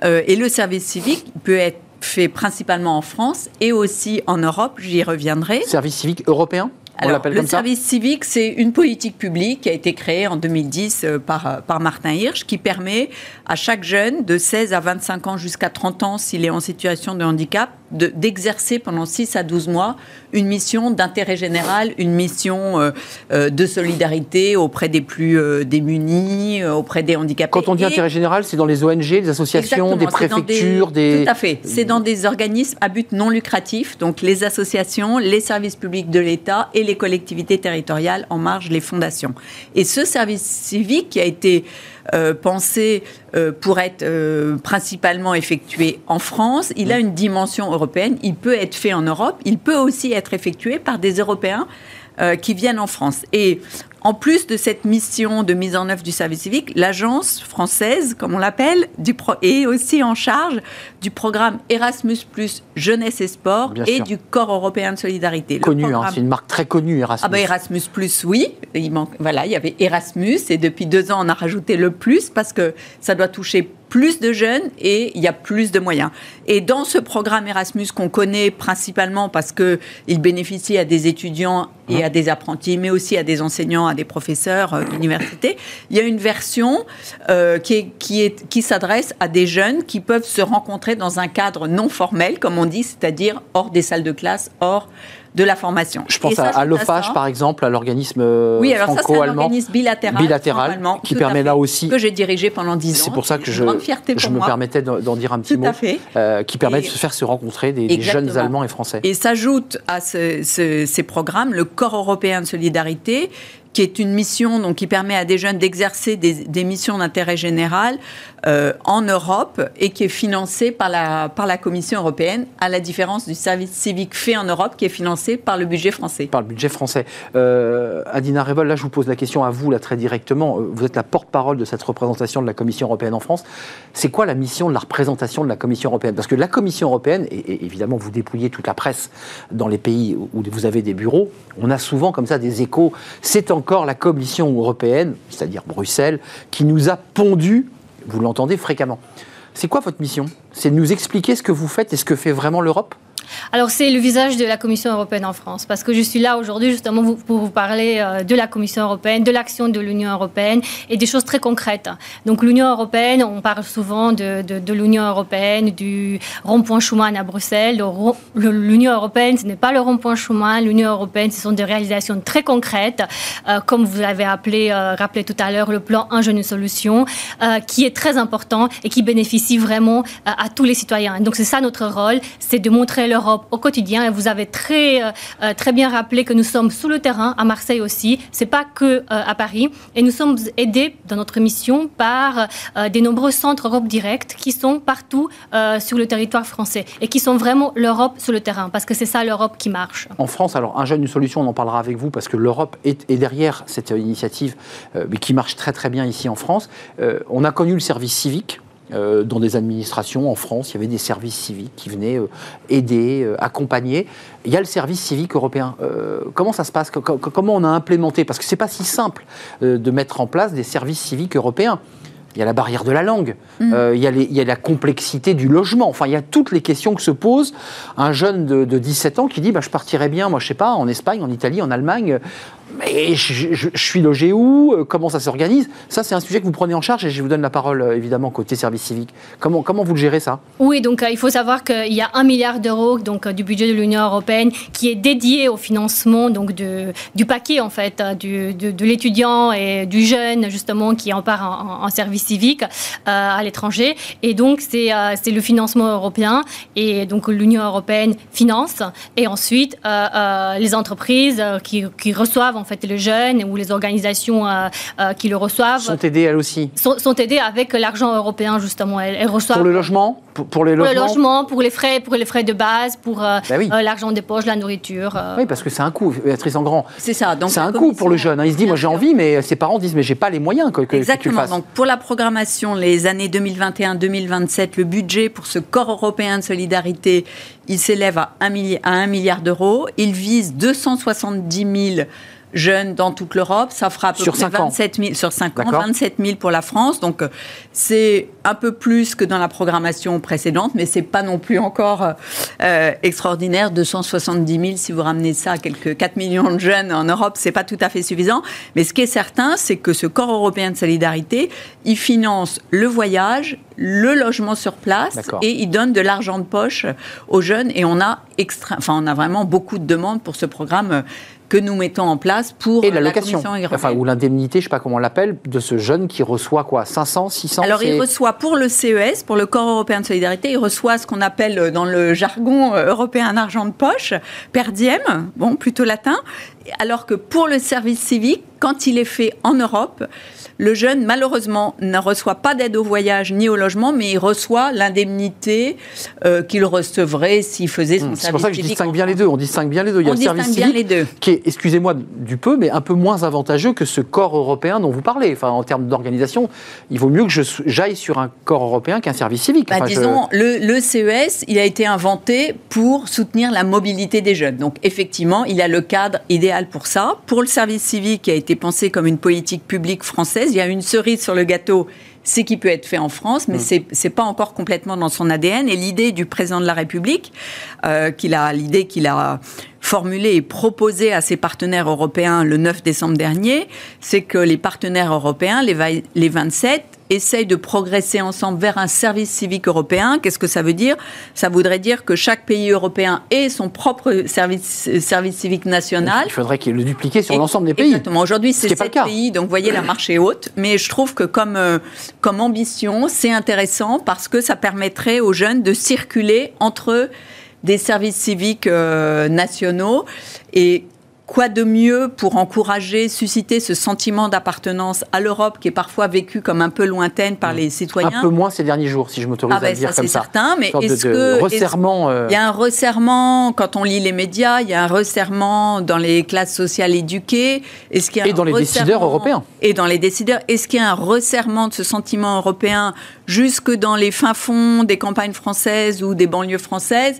et le service civique peut être fait principalement en France et aussi en Europe, j'y reviendrai. Service civique européen alors, le service civique, c'est une politique publique qui a été créée en 2010 euh, par, euh, par Martin Hirsch, qui permet à chaque jeune de 16 à 25 ans jusqu'à 30 ans, s'il est en situation de handicap, d'exercer pendant 6 à 12 mois une mission d'intérêt général, une mission euh, euh, de solidarité auprès des plus euh, démunis, auprès des handicapés. Quand on dit intérêt général, c'est dans les ONG, les associations, des préfectures, des, Tout à fait. C'est dans des organismes à but non lucratif, donc les associations, les services publics de l'État et les collectivités territoriales en marge, les fondations. Et ce service civique qui a été euh, pensé euh, pour être euh, principalement effectué en France. Il a mm. une dimension européenne. Il peut être fait en Europe. Il peut aussi être effectué par des Européens qui viennent en France. Et en plus de cette mission de mise en œuvre du service civique, l'agence française, comme on l'appelle, est aussi en charge du programme Erasmus Jeunesse et Sport et du Corps européen de solidarité. Connu, hein, c'est une marque très connue, Erasmus. Ah bah Erasmus oui. Il manque, voilà, il y avait Erasmus et depuis deux ans, on a rajouté le plus parce que ça doit toucher plus de jeunes et il y a plus de moyens. Et dans ce programme Erasmus qu'on connaît principalement parce qu'il bénéficie à des étudiants et à des apprentis, mais aussi à des enseignants, à des professeurs euh, d'université, il y a une version euh, qui, qui, est, qui s'adresse à des jeunes qui peuvent se rencontrer dans un cadre non formel, comme on dit, c'est-à-dire hors des salles de classe, hors de la formation. Je pense à, l'OFAGE, par exemple, à l'organisme franco-allemand. Oui, alors ça, un organisme bilatéral, bilatéral qui permet là aussi... Que j'ai dirigé pendant 10 ans. C'est pour ça que je, je me permettais d'en dire un petit mot. Euh, qui permet de se faire se rencontrer des, jeunes Allemands et Français. Et s'ajoute à ces programmes le Corps européen de solidarité qui est une mission donc, qui permet à des jeunes d'exercer des, missions d'intérêt général euh, en Europe et qui est financée par la, par la Commission européenne, à la différence du service civique fait en Europe qui est financé par le budget français. Par le budget français. Euh, Adina Revol, là je vous pose la question à vous là très directement. Euh, vous êtes la porte-parole de cette représentation de la Commission européenne en France. C'est quoi la mission de la représentation de la Commission européenne? Parce que la Commission européenne, et, évidemment vous dépouillez toute la presse dans les pays où vous avez des bureaux, on a souvent comme ça des échos. C'est encore la Commission européenne, c'est-à-dire Bruxelles, qui nous a pondu, vous l'entendez fréquemment. C'est quoi votre mission? C'est de nous expliquer ce que vous faites et ce que fait vraiment l'Europe? Alors, c'est le visage de la Commission européenne en France, parce que je suis là aujourd'hui justement pour vous parler euh, de la Commission européenne, de l'action de l'Union européenne et des choses très concrètes. Donc, l'Union européenne, on parle souvent de, l'Union européenne, du rond-point Schuman à Bruxelles. L'Union européenne, ce n'est pas le rond-point Schuman. L'Union européenne, ce sont des réalisations très concrètes, euh, comme vous avez appelé, euh, rappelé tout à l'heure, le plan Un jeune, une solution, qui est très important et qui bénéficie vraiment à tous les citoyens. donc, c'est ça notre rôle, c'est de montrer leur au quotidien. Et vous avez très, euh, euh, très bien rappelé que nous sommes sous le terrain, à Marseille aussi. C'est pas que euh, à Paris. Et nous sommes aidés dans notre mission par des nombreux centres Europe Direct qui sont partout sur le territoire français et qui sont vraiment l'Europe sur le terrain, parce que c'est ça l'Europe qui marche. En France, alors un jeune, une solution, on en parlera avec vous, parce que l'Europe est, est, derrière cette initiative, qui marche très très bien ici en France. on a connu le service civique euh, dans des administrations en France, il y avait des services civiques qui venaient euh, aider, euh, accompagner. Il y a le service civique européen. comment ça se passe? Comment on a implémenté? Parce que c'est pas si simple de mettre en place des services civiques européens. Il y a la barrière de la langue, mm. il, y a il, y a la complexité du logement. Enfin, il y a toutes les questions que se pose un jeune de, 17 ans qui dit bah, Je partirais bien, moi, je sais pas, en Espagne, en Italie, en Allemagne. Mais je, suis logé où euh, Comment ça s'organise? Ça, c'est un sujet que vous prenez en charge et je vous donne la parole, euh, évidemment, côté service civique. Comment, comment vous le gérez, ça? Oui, donc il faut savoir qu'il y a un milliard d'euros donc, du budget de l'Union européenne qui est dédié au financement donc, du paquet, en fait, de, l'étudiant et du jeune, justement, qui en part en, service civique à l'étranger. Et donc, c'est c'est le financement européen. Et donc, l'Union européenne finance. Et ensuite, les entreprises qui, qui reçoivent en fait les jeunes ou les organisations euh, euh, qui le reçoivent sont aidées elles aussi. Sont, aidées avec l'argent européen justement. Elles, reçoivent pour le logement, pour, les logements. Pour le logement, pour les frais, pour les frais de base, pour euh, ben l'argent des poches, la nourriture. Oui, parce que c'est un coût, Béatrice Engrand. C'est ça. Donc c'est un coût pour le jeune. Hein. Il se dit, moi j'ai envie, mais ses parents disent, mais j'ai pas les moyens que, Exactement. Que tu Donc pour la programmation, les années 2021-2027, le budget pour ce corps européen de solidarité, il s'élève à 1 milliard, à 1 milliard d'euros. Il vise 270 000 jeunes dans toute l'Europe. Ça fera à peu sur près 27 000 sur 5 ans, 27 000 pour la France. Donc euh, c'est un peu plus que dans la programmation précédente, mais c'est pas non plus encore euh, extraordinaire. 270 000, si vous ramenez ça à quelques 4 millions de jeunes en Europe, c'est pas tout à fait suffisant. Mais ce qui est certain, c'est que ce corps européen de solidarité, il finance le voyage, le logement sur place et il donne de l'argent de poche aux jeunes. Et on a extra, enfin on a vraiment beaucoup de demandes pour ce programme que nous mettons en place pour et l'allocation, enfin ou l'indemnité, je sais pas comment on l'appelle, de ce jeune qui reçoit quoi, 500, 600 Alors il reçoit pour le CES, pour le Corps européen de solidarité, il reçoit ce qu'on appelle euh, dans le jargon euh, européen un argent de poche, per diem, bon plutôt latin, alors que pour le service civique, quand il est fait en Europe, le jeune, malheureusement, ne reçoit pas d'aide au voyage ni au logement, mais il reçoit l'indemnité euh, qu'il recevrait s'il faisait son service civique. C'est pour ça que je distingue bien les deux. On distingue bien les deux. Il y a le service civique les deux. qui est, excusez-moi du peu, mais un peu moins avantageux que ce corps européen dont vous parlez. Enfin, en termes d'organisation, il vaut mieux que j'aille sur un corps européen qu'un service civique. Bah, disons, le, CES, il a été inventé pour soutenir la mobilité des jeunes. Donc, effectivement, il a le cadre idéal pour ça. Pour le service civique, qui a été pensé comme une politique publique française, il y a une cerise sur le gâteau, c'est qui peut être fait en France, mais mm. ce n'est pas encore complètement dans son ADN. Et l'idée du président de la République, euh, qu'il a l'idée qu'il a formulée et proposée à ses partenaires européens le 9 décembre dernier, c'est que les partenaires européens, les, les 27, essaye de progresser ensemble vers un service civique européen. Qu'est-ce que ça veut dire? Ça voudrait dire que chaque pays européen ait son propre service, service civique national. Il faudrait qu'il le dupliquer sur l'ensemble des pays. Exactement. Aujourd'hui, c'est sept pays, donc vous voyez, la marche est haute. Mais je trouve que comme, euh, comme ambition, c'est intéressant parce que ça permettrait aux jeunes de circuler entre des services civiques euh, nationaux et quoi de mieux pour encourager, susciter ce sentiment d'appartenance à l'Europe qui est parfois vécu comme un peu lointaine par les citoyens? Un peu moins ces derniers jours, si je m'autorise ah ben, à dire ça, comme ça. c'est certain, mais est-ce que... resserrement... Euh, il y a un resserrement, quand on lit les médias, il y a un resserrement dans les classes sociales éduquées? Est-ce qu'il y a et dans les décideurs européens. Et dans les décideurs. Est-ce qu'il y a un resserrement de ce sentiment européen jusque dans les fins fonds des campagnes françaises ou des banlieues françaises?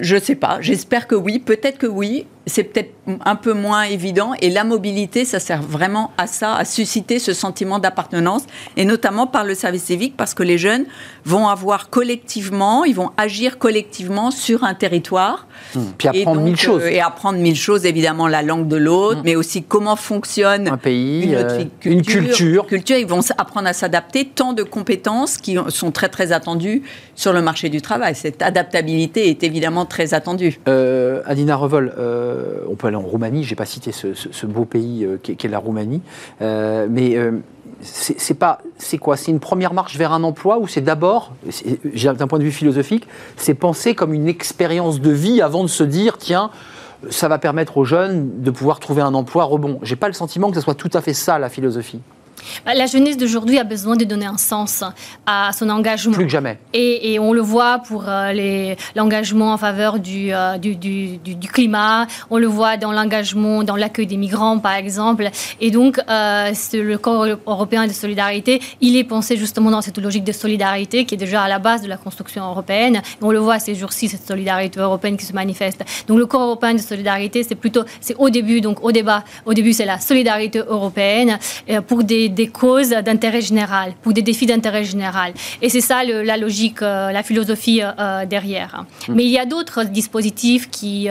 je ne sais pas. J'espère que oui. Peut-être que oui. C'est peut-être un peu moins évident. Et la mobilité, ça sert vraiment à ça, à susciter ce sentiment d'appartenance, et notamment par le service civique, parce que les jeunes vont avoir collectivement, ils vont agir collectivement sur un territoire. Mmh. Puis apprendre mille choses. Euh, et apprendre mille choses, évidemment, la langue de l'autre, mmh. mais aussi comment fonctionne un pays, une, euh, culture, une culture. culture. Ils vont apprendre à s'adapter. Tant de compétences qui sont très, très attendues sur le marché du travail. Cette adaptabilité est évidemment très attendue. Euh, Adina Revol, euh, on peut aller en Roumanie, je n'ai pas cité ce, beau pays euh, qu'est la Roumanie, mais c'est pas, c'est quoi? C'est une première marche vers un emploi ou c'est d'abord, d'un point de vue philosophique, c'est penser comme une expérience de vie avant de se dire, tiens, ça va permettre aux jeunes de pouvoir trouver un emploi rebond. J'ai pas le sentiment que ce soit tout à fait ça la philosophie. Bah, la jeunesse d'aujourd'hui a besoin de donner un sens à son engagement. Plus que jamais. Et, on le voit pour euh, l'engagement en faveur euh, du, du, du, climat, on le voit dans l'engagement dans l'accueil des migrants, par exemple. Et donc, euh, le corps européen de solidarité, il est pensé justement dans cette logique de solidarité qui est déjà à la base de la construction européenne. on le voit ces jours-ci, cette solidarité européenne qui se manifeste. Donc, le corps européen de solidarité, c'est plutôt, c'est au début, donc au débat, au début, c'est la solidarité européenne pour des des causes d'intérêt général, pour des défis d'intérêt général. Et c'est ça la logique, la philosophie derrière. Mm. Mais il y a d'autres dispositifs qui,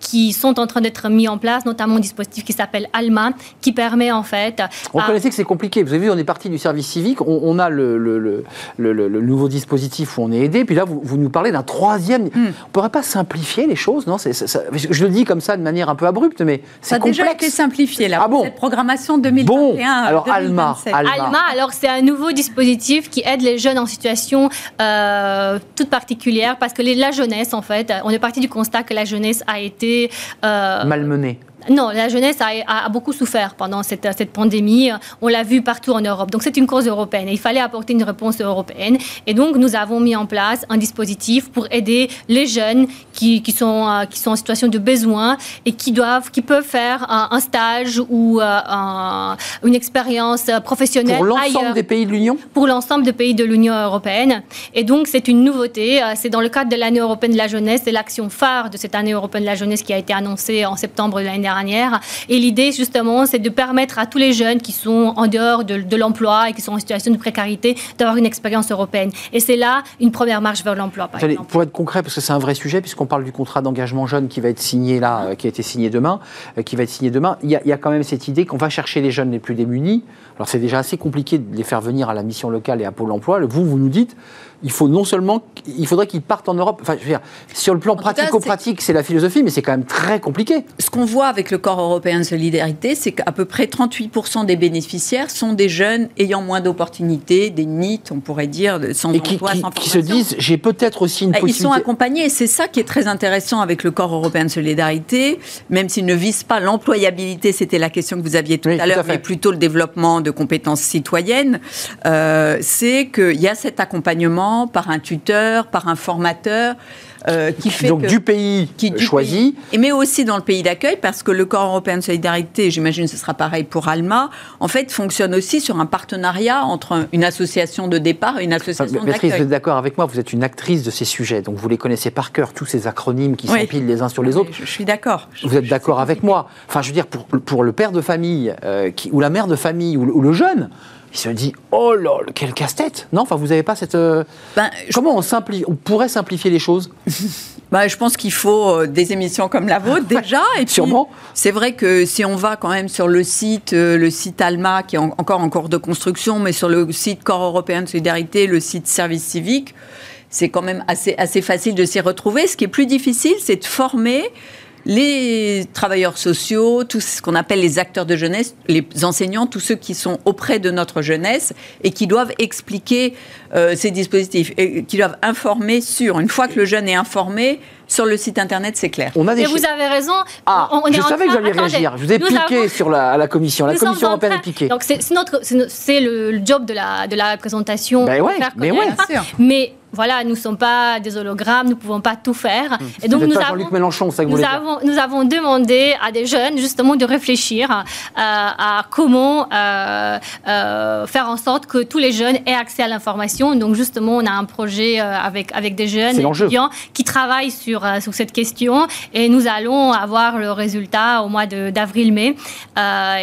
qui sont en train d'être mis en place, notamment un dispositif qui s'appelle ALMA, qui permet en fait... On connaissait que c'est compliqué. Vous avez vu, on est parti du service civique, on, a le, le, le, le, nouveau dispositif où on est aidé, puis là, vous, vous nous parlez d'un troisième... Mm. On ne pourrait pas simplifier les choses, non? Je le dis comme ça de manière un peu abrupte, mais c'est complexe. Ça a déjà été simplifié, là, ah bon? cette programmation 2021 Bon, alors Alma, Alma. alors c'est un nouveau dispositif qui aide les jeunes en situation euh, toute particulière, parce que la jeunesse, en fait, on est parti du constat que la jeunesse a été... Euh, Malmenée. Non, la jeunesse a, beaucoup souffert pendant cette, cette pandémie. On l'a vu partout en Europe. Donc c'est une cause européenne et il fallait apporter une réponse européenne. Et donc nous avons mis en place un dispositif pour aider les jeunes qui, qui sont, euh, qui sont en situation de besoin et qui, doivent, qui peuvent faire un, stage ou euh, une expérience professionnelle. Pour l'ensemble des pays de l'Union? Pour l'ensemble des pays de l'Union européenne. Et donc c'est une nouveauté. Euh, c'est dans le cadre de l'année européenne de la jeunesse. C'est l'action phare de cette année européenne de la jeunesse qui a été annoncée en septembre de l'année dernière et l'idée, justement, c'est de permettre à tous les jeunes qui sont en dehors de, l'emploi et qui sont en situation de précarité d'avoir une expérience européenne. Et c'est là une première marche vers l'emploi, Pour être concret, parce que c'est un vrai sujet, puisqu'on parle du contrat d'engagement jeune qui va être signé là, euh, qui a été signé demain, euh, qui va être signé demain, il y, il y a quand même cette idée qu'on va chercher les jeunes les plus démunis. Alors c'est déjà assez compliqué de les faire venir à la mission locale et à Pôle emploi. Vous, vous nous dites, il faut non seulement, il faudrait qu'ils partent en Europe. Enfin, je veux dire, sur le plan pratico-pratique, c'est la philosophie, mais c'est quand même très compliqué. Ce qu'on voit avec le corps européen de solidarité, c'est qu'à peu près 38% des bénéficiaires sont des jeunes ayant moins d'opportunités, des NIT, on pourrait dire, sans et emploi, qui, qui, se disent, j'ai peut-être aussi une possibilité. Ils sont accompagnés, c'est ça qui est très intéressant avec le corps européen de solidarité, même s'ils ne visent pas l'employabilité, c'était la question que vous aviez tout à l'heure, mais plutôt le développement de compétences citoyennes, euh, c'est qu'il y a cet accompagnement par un tuteur, par un formateur. Euh, qui fait donc du pays qui, choisi, et mais aussi dans le pays d'accueil parce que le corps européen de solidarité, j'imagine que ce sera pareil pour Alma, en fait fonctionne aussi sur un partenariat entre une association de départ et une association d'accueil. Vous êtes d'accord avec moi, vous êtes une actrice de ces sujets, donc vous les connaissez par cœur, tous ces acronymes qui s'empilent les uns sur les autres. Je, suis d'accord. Vous êtes d'accord avec moi Enfin, je veux dire, pour, pour le père de famille euh, qui, ou la mère de famille ou le jeune, il se dit oh là, quel casse-tête Non, enfin vous n'avez pas cette. Euh, ben, comment on, on pourrait simplifier les choses? Bah, je pense qu'il faut euh, des émissions comme la vôtre déjà. Et Sûrement. C'est vrai que si on va quand même sur le site, euh, le site Alma qui est encore en cours de construction, mais sur le site Corps européen de solidarité, le site Service civique, c'est quand même assez, assez facile de s'y retrouver. Ce qui est plus difficile, c'est de former les travailleurs sociaux, tout ce qu'on appelle les acteurs de jeunesse, les enseignants, tous ceux qui sont auprès de notre jeunesse et qui doivent expliquer euh, ces dispositifs, et qui doivent informer sur, une fois que le jeune est informé, sur le site internet, c'est clair. On a des vous avez raison. Ah, je savais que vous alliez réagir. Je vous ai piqué sur la, la, commission. La commission européenne est piquée. Donc c'est le, job de la, de la présentation. Ben ouais, mais ouais, Mais voilà, nous ne sommes pas des hologrammes, nous ne pouvons pas tout faire. Hum. Et donc, nous, avons, Mélenchon, ça que nous, avons, nous avons demandé à des jeunes, justement, de réfléchir euh, à comment euh, euh, faire en sorte que tous les jeunes aient accès à l'information. Donc, justement, on a un projet avec, avec des jeunes étudiants qui travaillent sur, sur cette question et nous allons avoir le résultat au mois d'avril-mai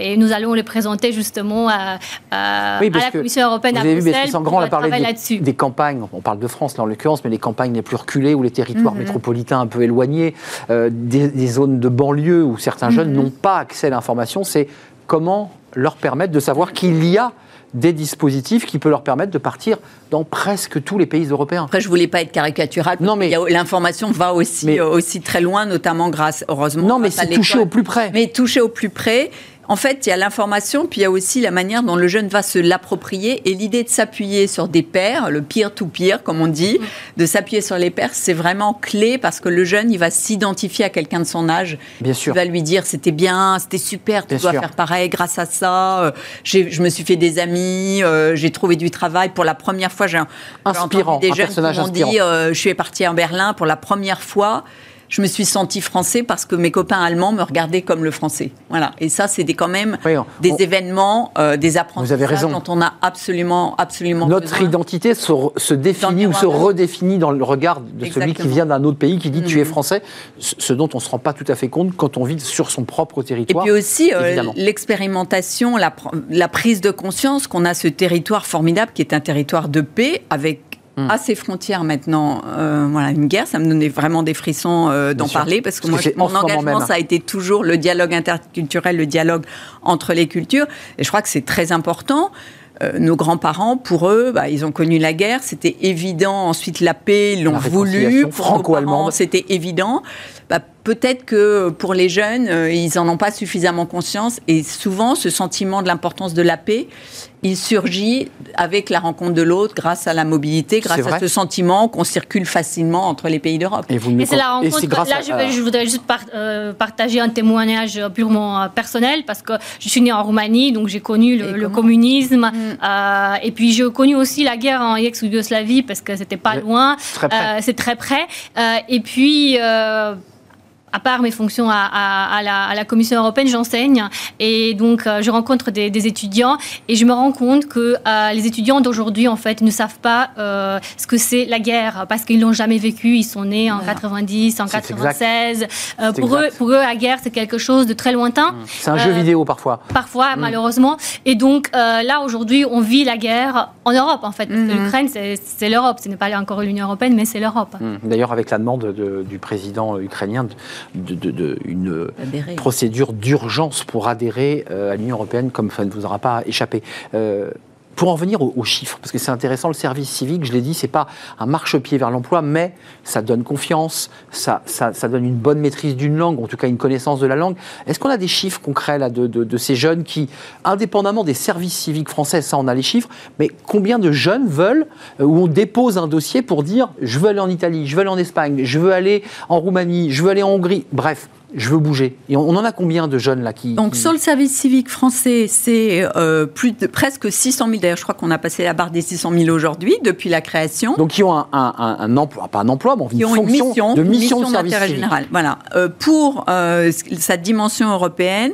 et nous allons le présenter, justement, à la Commission européenne à Bruxelles. Grand a parlé des, des campagnes, on parle de France, là en l'occurrence, mais les campagnes les plus reculées ou les territoires mhm. métropolitains un peu éloignés, euh, des, zones de banlieue où certains jeunes mhm. n'ont pas accès à l'information, c'est comment leur permettre de savoir qu'il y a des dispositifs qui peuvent leur permettre de partir dans presque tous les pays européens. Après, je voulais pas être caricatural. Non, mais l'information va aussi, aussi très loin, notamment grâce, heureusement. Non, mais c'est touché au plus près. Mais touché au plus près. En fait, il y a l'information, puis il y a aussi la manière dont le jeune va se l'approprier. Et l'idée de s'appuyer sur des pairs, le pire tout pire, comme on dit, de s'appuyer sur les pairs, c'est vraiment clé parce que le jeune, il va s'identifier à quelqu'un de son âge. Bien sûr. Il va lui dire c'était bien, c'était super, tu dois faire pareil grâce à ça. Euh, je me suis fait des amis, euh, j'ai trouvé du travail. Pour la première fois, j'ai inspirant, des jeunes qui m'ont dit euh, je suis partie en Berlin pour la première fois je me suis senti français parce que mes copains allemands me regardaient comme le français. Voilà. Et ça, c'est quand même des événements, euh, des apprentissages dont on a absolument, absolument Notre identité se, définit ou se redéfinit dans le regard de celui qui vient d'un autre pays qui dit tu es mhm. français, ce dont on ne se rend pas tout à fait compte quand on vit sur son propre territoire. Et puis aussi euh, l'expérimentation, la, la prise de conscience qu'on a ce territoire formidable qui est un territoire de paix avec Hmm. à ses frontières maintenant, euh, voilà, une guerre, ça me donnait vraiment des frissons euh, d'en parler parce que moi, mon engagement, ça a été toujours le dialogue interculturel, le dialogue entre les cultures, et je crois que c'est très important. Euh, nos grands-parents, pour eux, bah, ils ont connu la guerre, c'était évident. Ensuite, la paix, ils l'ont voulu. Franco-allemande. C'était évident. Bah, peut-être que pour les jeunes, ils n'en ont pas suffisamment conscience. Et souvent, ce sentiment de l'importance de la paix, il surgit avec la rencontre de l'autre, grâce à la mobilité, grâce à ce sentiment qu'on circule facilement entre les pays d'Europe. Et, c'est la rencontre. là, je, voudrais juste euh, partager un témoignage purement euh, personnel parce que je suis née en Roumanie, donc j'ai connu le, communisme. Mm. Euh, et puis j'ai connu aussi la guerre en ex-Yougoslavie parce que c'était pas loin. c'est très près. et puis à part mes fonctions à, la, Commission européenne, j'enseigne et donc euh, je rencontre des, étudiants et je me rends compte que euh, les étudiants d'aujourd'hui en fait ne savent pas euh, ce que c'est la guerre parce qu'ils l'ont jamais vécu. Ils sont nés en 90, en 96. pour eux, pour eux, la guerre c'est quelque chose de très lointain. Mmh. C'est un jeu vidéo parfois. Parfois, mmh. malheureusement. Et donc là aujourd'hui, on vit la guerre en Europe en fait. Mmh. L'Ukraine c'est l'Europe. Ce n'est pas encore l'Union européenne, mais c'est l'Europe. D'ailleurs, avec la demande du président ukrainien de, une procédure d'urgence pour adhérer euh, à l'Union européenne, comme ça ne vous aura pas échappé. Pour en venir aux, chiffres, parce que c'est intéressant, le service civique, je l'ai dit, c'est pas un marchepied vers l'emploi, mais ça donne confiance, ça, donne une bonne maîtrise d'une langue, en tout cas une connaissance de la langue. Est-ce qu'on a des chiffres concrets là, de, ces jeunes qui, indépendamment des services civiques français, ça on a les chiffres, mais combien de jeunes veulent, euh, où on dépose un dossier pour dire je veux aller en Italie, je veux aller en Espagne, je veux aller en Roumanie, je veux aller en Hongrie, bref, je veux bouger. Et on, en a combien de jeunes là qui... Donc sur le service civique français, c'est euh, plus de presque 600 000. D'ailleurs, je crois qu'on a passé la barre des 600 000 aujourd'hui depuis la création. Donc qui ont un, un, emploi, pas un emploi, mais une, fonction mission, de mission, de service civique. général. Voilà. Euh, pour euh, sa dimension européenne,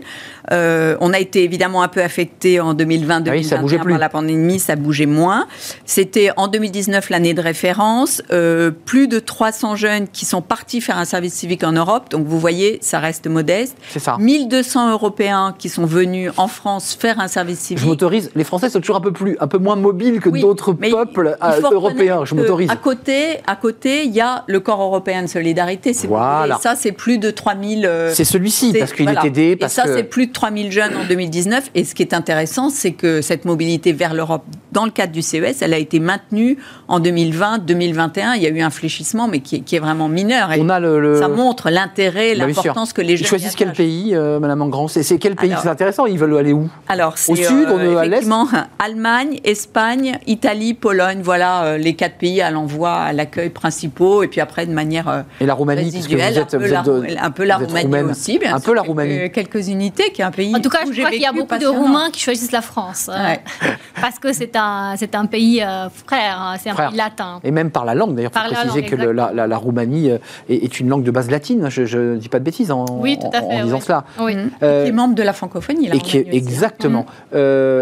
euh, on a été évidemment un peu affecté en 2020-2021 ah par la pandémie, ça bougeait moins. C'était en 2019 l'année de référence. Euh, plus de 300 jeunes qui sont partis faire un service civique en Europe. Donc vous voyez, ça reste modeste. C'est ça. 1200 Européens qui sont venus en France faire un service civique. Je m'autorise. Les Français sont toujours un peu plus, un peu moins mobiles que d'autres peuples euh, européens. Je m'autorise. À côté, à côté, il y a le corps européen de solidarité. Voilà. Ça, c'est plus de 3000. c'est celui-ci parce qu'il est aidé. Parce et ça, c'est plus 3000 jeunes en 2019. Et ce qui est intéressant, c'est que cette mobilité vers l'Europe, dans le cadre du CES, elle a été maintenue en 2020, 2021. Il y a eu un fléchissement, mais qui est, vraiment mineur. Et On a le, Ça montre l'intérêt, l'importance que les jeunes. Ils choisissent quel pays, euh, Madame Engrand? C'est quel pays C'est intéressant? Ils veulent aller où? Alors, Au sud, euh, à l'est? Allemagne, Espagne, Italie, Pologne. Voilà euh, les quatre pays à l'envoi, à l'accueil principaux. Et puis après, de manière. Euh, et la Roumanie, puisque vous êtes, un, peu la, Roumanie aussi, bien un peu la Roumanie. Quelques unités, qui est un pays. En tout cas, je crois qu'il y a beaucoup de Roumains qui choisissent la France. parce que c'est un, c'est un pays frère, hein, c'est un pays latin. Et même par la langue, d'ailleurs, il faut préciser que la, la, Roumanie est, une langue de base latine. Je ne dis pas de bêtises en, oui, tout à fait, en, disant cela. Oui. qui est membre de la francophonie. et qui est, exactement. Mm.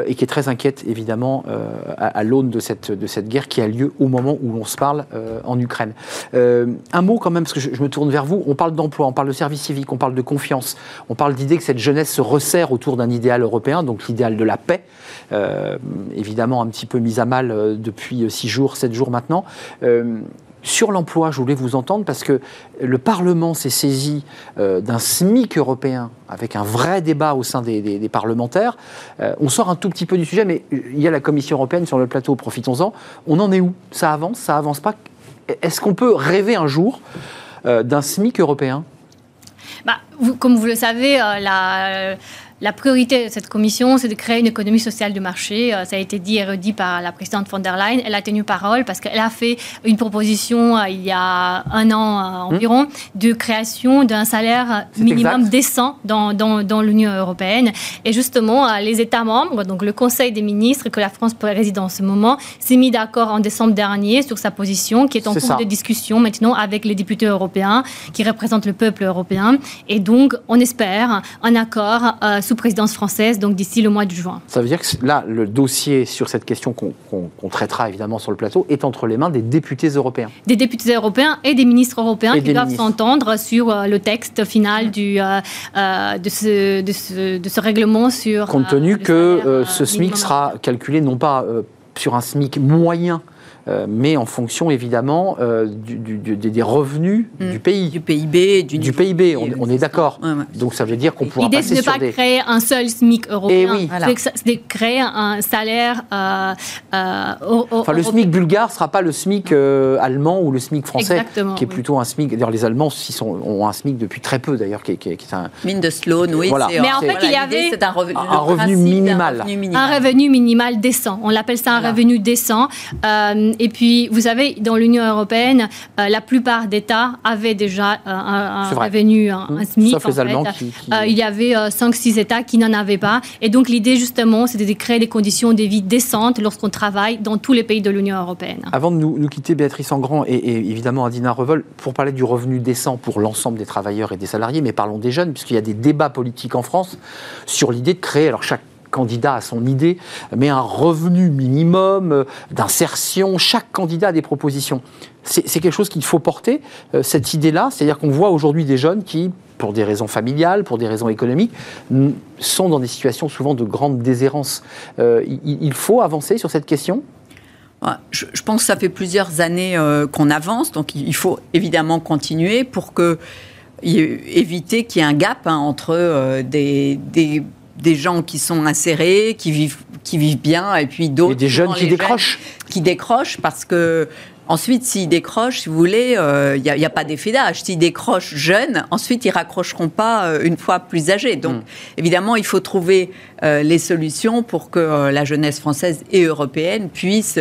et qui est très inquiète, évidemment, à, l'aune de cette, de cette guerre qui a lieu au moment où on se parle en Ukraine. un mot quand même, parce que je, je, me tourne vers vous. On parle d'emploi, on parle de service civique, on parle de confiance, on parle d'idée que cette jeunesse se resserre autour d'un idéal européen, donc l'idéal de la paix, euh, évidemment un petit peu mis à mal euh, depuis six jours, sept jours maintenant. Euh, sur l'emploi, je voulais vous entendre parce que le Parlement s'est saisi d'un SMIC européen avec un vrai débat au sein des, parlementaires. on sort un tout petit peu du sujet, mais il y a la Commission européenne sur le plateau, profitons-en. On en est où? Ça avance? Ça avance pas? Est-ce qu'on peut rêver un jour d'un SMIC européen? Bah, Comme vous le savez, la la priorité de cette commission, c'est de créer une économie sociale de marché. Euh, ça a été dit et redit par la présidente von der Leyen. Elle a tenu parole parce qu'elle a fait une proposition euh, il y a un an euh, environ de création d'un salaire minimum décent dans, dans, dans l'Union européenne. Et justement, les États membres, donc le Conseil des ministres que la France préside en ce moment, s'est mis d'accord en décembre dernier sur sa position qui est en cours de discussion maintenant avec les députés européens qui représentent le peuple européen. Et donc, on espère un accord sous présidence française, donc d'ici le mois de juin. Ça veut dire que là, le dossier sur cette question qu'on traitera évidemment sur le plateau est entre les mains des députés européens. Des députés européens et des ministres européens qui doivent s'entendre sur euh, le texte final du, euh, euh, de, ce, de, ce, de, ce, règlement sur... Compte tenu que ce SMIC sera calculé non pas sur un SMIC moyen euh, mais en fonction évidemment euh, des revenus mm. du pays. Du PIB. Du, du PIB, on, est d'accord. Donc ça veut dire qu'on pourra passer sur L'idée, ce n'est pas créer un seul SMIC européen, eh c'est de créer un salaire euh, Enfin, le SMIC bulgare ne sera pas le SMIC allemand ou le SMIC français, qui est plutôt un SMIC. D'ailleurs, les Allemands sont, ont un SMIC depuis très peu, d'ailleurs, qui, qui, est un... Mine de Sloan, oui. Mais en fait, il y avait un, revenu, un revenu minimal. Un revenu minimal décent. On l'appelle ça un revenu décent. Et puis, vous savez, dans l'Union européenne, euh, la plupart d'États avaient déjà euh, un, revenu, un, mmh. SMIC. Sauf les Allemands euh, il y avait 5-6 États qui n'en avaient pas. Et donc, l'idée, justement, c'était de créer des conditions de vie décentes lorsqu'on travaille dans tous les pays de l'Union européenne. Avant de nous, quitter, Béatrice Engrand et, et, évidemment Adina Revol, pour parler du revenu décent pour l'ensemble des travailleurs et des salariés, mais parlons des jeunes, puisqu'il y a des débats politiques en France sur l'idée de créer, alors chaque candidat a son idée, mais un revenu minimum euh, d'insertion. Chaque candidat a des propositions. C'est quelque chose qu'il faut porter, euh, cette idée-là. C'est-à-dire qu'on voit aujourd'hui des jeunes qui, pour des raisons familiales, pour des raisons économiques, sont dans des situations souvent de grande déshérence. Euh, il faut avancer sur cette question? Je, pense que ça fait plusieurs années qu'on avance, donc il faut évidemment continuer pour éviter qu'il y ait un gap hein, entre des gens qui sont insérés, qui vivent, qui vivent bien, et puis d'autres. Et des jeunes qui décrochent. qui décrochent parce que. Ensuite, s'ils décrochent, si vous voulez, il euh, n'y a, a, pas d'effet d'âge. S'ils décrochent jeunes, ensuite, ils raccrocheront pas euh, une fois plus âgés. Donc, hmm. évidemment, il faut trouver euh, les solutions pour que la jeunesse française et européenne puisse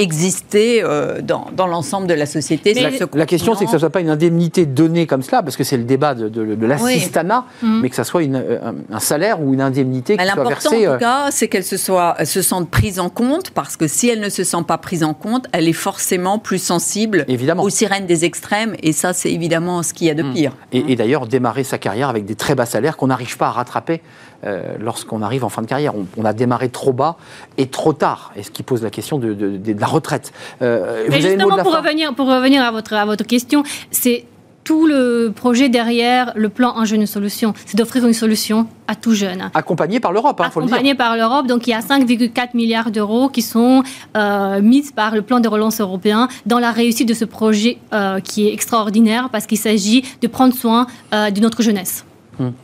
exister euh, dans, dans l'ensemble de la société. la, question, c'est que ce ne soit pas une indemnité donnée comme cela, parce que c'est le débat de, de, l'assistanat, mm. mais que ce soit une, un, salaire ou une indemnité qui soit versée. L'important, en tout euh, cas, c'est qu'elle se, soit, se sente prise en compte, parce que si elle ne se sent pas prise en compte, elle est forcément plus sensible évidemment. aux sirènes des extrêmes, et ça, c'est évidemment ce qu'il y a de mm. pire. Et, et d'ailleurs, démarrer sa carrière avec des très bas salaires qu'on n'arrive pas à rattraper euh, lorsqu'on arrive en fin de carrière. On, a démarré trop bas et trop tard, et ce qui pose la question de, la retraite. Euh, Mais justement, pour, revenir, pour revenir à votre, à votre question, c'est tout le projet derrière le plan Un jeune, une solution. C'est d'offrir une solution à tout jeune. Accompagné par l'Europe, il hein, faut le dire. Accompagné par l'Europe. Donc il y a 5,4 milliards d'euros qui sont euh, mis par le plan de relance européen dans la réussite de ce projet qui est extraordinaire parce qu'il s'agit de prendre soin de notre jeunesse.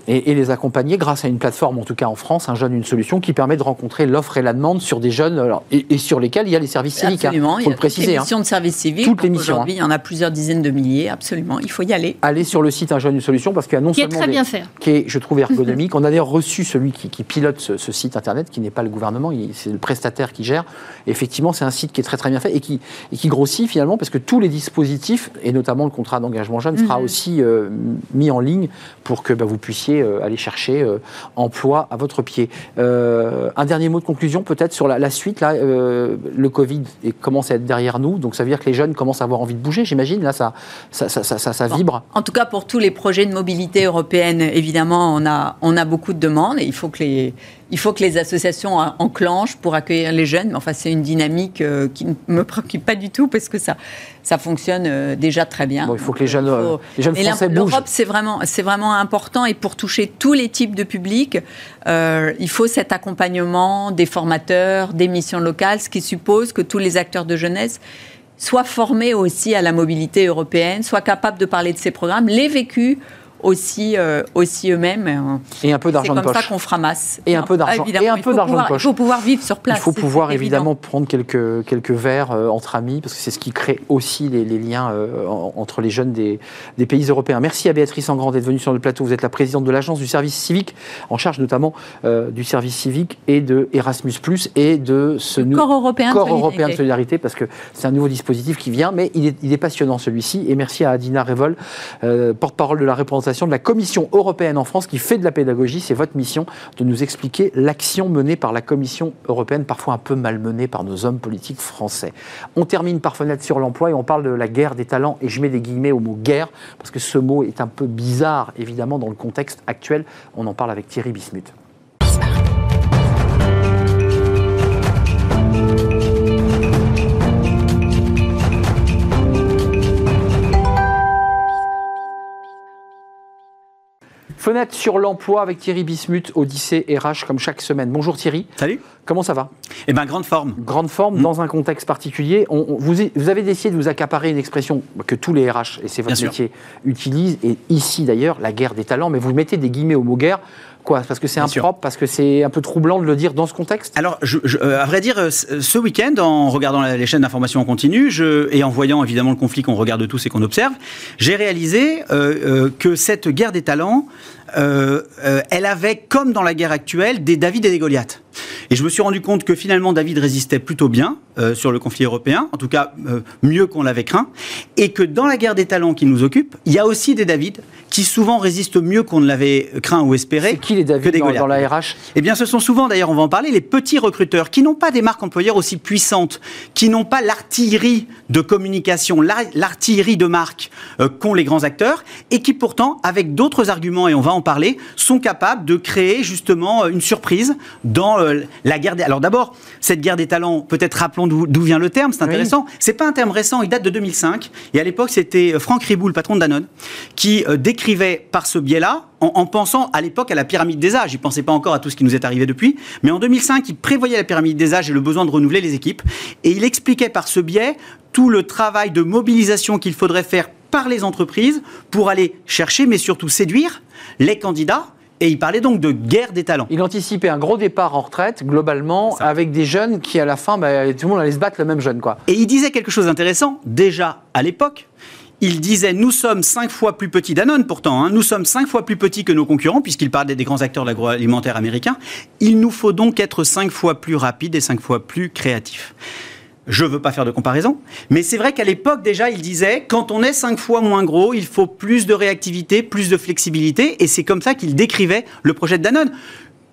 Et, les accompagner grâce à une plateforme, en tout cas en France, un jeune, une solution, qui permet de rencontrer l'offre et la demande sur des jeunes et, sur lesquels il y a les services civiques. Hein. Absolument, il faut le préciser. Les missions de services civiques. Toutes les missions. Aujourd'hui, il y en a plusieurs dizaines de milliers, absolument. Il faut y aller. Aller sur le site Un jeune, une solution, parce qu'il y a non qui seulement. Est très bien fait. Qui est, je trouve, ergonomique. On a d'ailleurs reçu celui qui, pilote ce, site internet, qui n'est pas le gouvernement, c'est le prestataire qui gère. effectivement, c'est un site qui est très très bien fait et qui, et qui grossit finalement, parce que tous les dispositifs, et notamment le contrat d'engagement jeune, sera mhm. aussi euh, mis en ligne pour que bah, vous puissiez euh, aller chercher euh, emploi à votre pied. Euh, un dernier mot de conclusion peut-être sur la, suite. Là, le Covid commence à être derrière nous, donc ça veut dire que les jeunes commencent à avoir envie de bouger, j'imagine. Là, ça, ça, ça, ça, vibre. En tout cas, pour tous les projets de mobilité européenne, évidemment, on a, on a beaucoup de demandes et il faut que les il faut que les associations enclenchent pour accueillir les jeunes. Mais enfin, c'est une dynamique euh, qui ne me préoccupe pas du tout parce que ça, ça fonctionne euh, déjà très bien. il faut que les jeunes, euh, les jeunes français bougent. L'Europe, c'est vraiment, c'est vraiment important et pour toucher tous les types de publics, il faut cet accompagnement des formateurs, des missions locales, ce qui suppose que tous les acteurs de jeunesse soient formés aussi à la mobilité européenne, soient capables de parler de ces programmes, les vécus aussi, euh, aussi eux-mêmes. Et un peu d'argent de poche. C'est comme ça qu'on fera masse. Et un peu d'argent. Ah, et un peu d'argent de poche. Il faut pouvoir vivre sur place. Il faut pouvoir évidemment prendre quelques, quelques verres euh, entre amis, parce que c'est ce qui crée aussi les, liens euh, entre les jeunes des, des, pays européens. Merci à Béatrice Engrand d'être venue sur le plateau. Vous êtes la présidente de l'agence du service civique, en charge notamment du service civique et de Erasmus, et de ce nouveau corps européen, corps de, solidarité. européen de solidarité, parce que c'est un nouveau dispositif qui vient, mais il est, il est passionnant celui-ci. Et merci à Adina Revol, porte-parole de la de la Commission européenne en France qui fait de la pédagogie. C'est votre mission de nous expliquer l'action menée par la Commission européenne, parfois un peu malmenée par nos hommes politiques français. On termine par fenêtre sur l'emploi et on parle de la guerre des talents. Et je mets des guillemets au mot guerre, parce que ce mot est un peu bizarre, évidemment, dans le contexte actuel. On en parle avec Thierry Bismuth. Fenêtre sur l'emploi avec Thierry Bismuth, Odyssée RH, comme chaque semaine. Bonjour Thierry. Salut. Comment ça va? Eh bien, grande forme. Grande forme, mm. dans un contexte particulier. On, vous, vous, avez décidé de vous accaparer une expression que tous les RH, et c'est votre métier, utilisent, et ici d'ailleurs, la guerre des talents, mais vous mettez des guillemets au mot guerre quoi Parce que c'est impropre, parce que c'est un peu troublant de le dire dans ce contexte? Alors, je, euh, à vrai dire, euh, ce week-end, en regardant les chaînes d'information en continu je, et en voyant évidemment le conflit qu'on regarde tous et qu'on observe, j'ai réalisé euh, que cette guerre des talents, elle avait, comme dans la guerre actuelle, des David et des Goliath. Et je me suis rendu compte que finalement David résistait plutôt bien sur le conflit européen, en tout cas mieux qu'on l'avait craint, et que dans la guerre des talents qui nous occupe, il y a aussi des David qui souvent résistent mieux qu'on ne l'avait craint ou espéré. qui les David que dans, la RH Eh bien, ce sont souvent, d'ailleurs, on va en parler, les petits recruteurs qui n'ont pas des marques employeurs aussi puissantes, qui n'ont pas l'artillerie de communication, l'artillerie de marque euh, qu'ont les grands acteurs, et qui pourtant, avec d'autres arguments, et on va en parler, sont capables de créer justement euh, une surprise dans euh, la guerre des... Alors d'abord, cette guerre des talents, peut-être rappelons d'où vient le terme, c'est intéressant. C'est pas un terme récent, il date de 2005, et à l'époque, c'était Franck Riboul, patron de Danone, qui décrivait par ce biais-là en, pensant à l'époque à la pyramide des âges. Il ne pensait pas encore à tout ce qui nous est arrivé depuis. Mais en 2005, il prévoyait la pyramide des âges et le besoin de renouveler les équipes. Et il expliquait par ce biais tout le travail de mobilisation qu'il faudrait faire par les entreprises pour aller chercher, mais surtout séduire les candidats et il parlait donc de guerre des talents. Il anticipait un gros départ en retraite, globalement, avec des jeunes qui, à la fin, bah, tout le monde allait se battre le même jeune. Quoi. Et il disait quelque chose d'intéressant, déjà à l'époque il disait nous sommes cinq fois plus petits, Danone pourtant, hein, nous sommes cinq fois plus petits que nos concurrents, puisqu'il parlait des grands acteurs de l'agroalimentaire américain. Il nous faut donc être cinq fois plus rapides et cinq fois plus créatifs. Je ne veux pas faire de comparaison, mais c'est vrai qu'à l'époque déjà, il disait quand on est cinq fois moins gros, il faut plus de réactivité, plus de flexibilité, et c'est comme ça qu'il décrivait le projet de Danone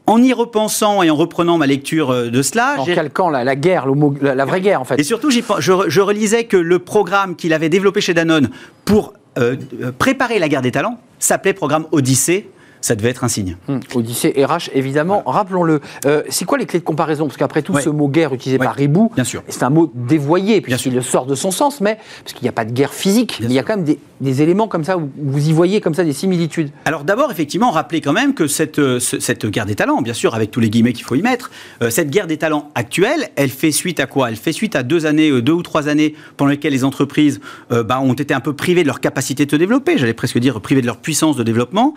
en y repensant et en reprenant ma lecture euh, de cela. En calquant la, la guerre, la, la, vraie guerre en fait? Et surtout, je, je, relisais que le programme qu'il avait développé chez Danone pour euh, euh, préparer la guerre des talents s'appelait programme Odyssée ça devait être un signe. Hum, Odyssée RH, évidemment. Rappelons-le. Euh, c'est quoi les clés de comparaison? Parce qu'après tout, ce mot guerre utilisé par Ribou, c'est un mot dévoyé, puisqu'il sort de son sens, mais parce qu'il n'y a pas de guerre physique, mais il y a quand même des, éléments comme ça où vous y voyez comme ça des similitudes. Alors d'abord, effectivement, rappelez quand même que cette, euh, cette guerre des talents, bien sûr, avec tous les guillemets qu'il faut y mettre, euh, cette guerre des talents actuelle, elle fait suite à quoi? Elle fait suite à deux années, deux ou trois années pendant lesquelles les entreprises bah, ont été un peu privées de leur capacité de se développer, j'allais presque dire privées de leur puissance de développement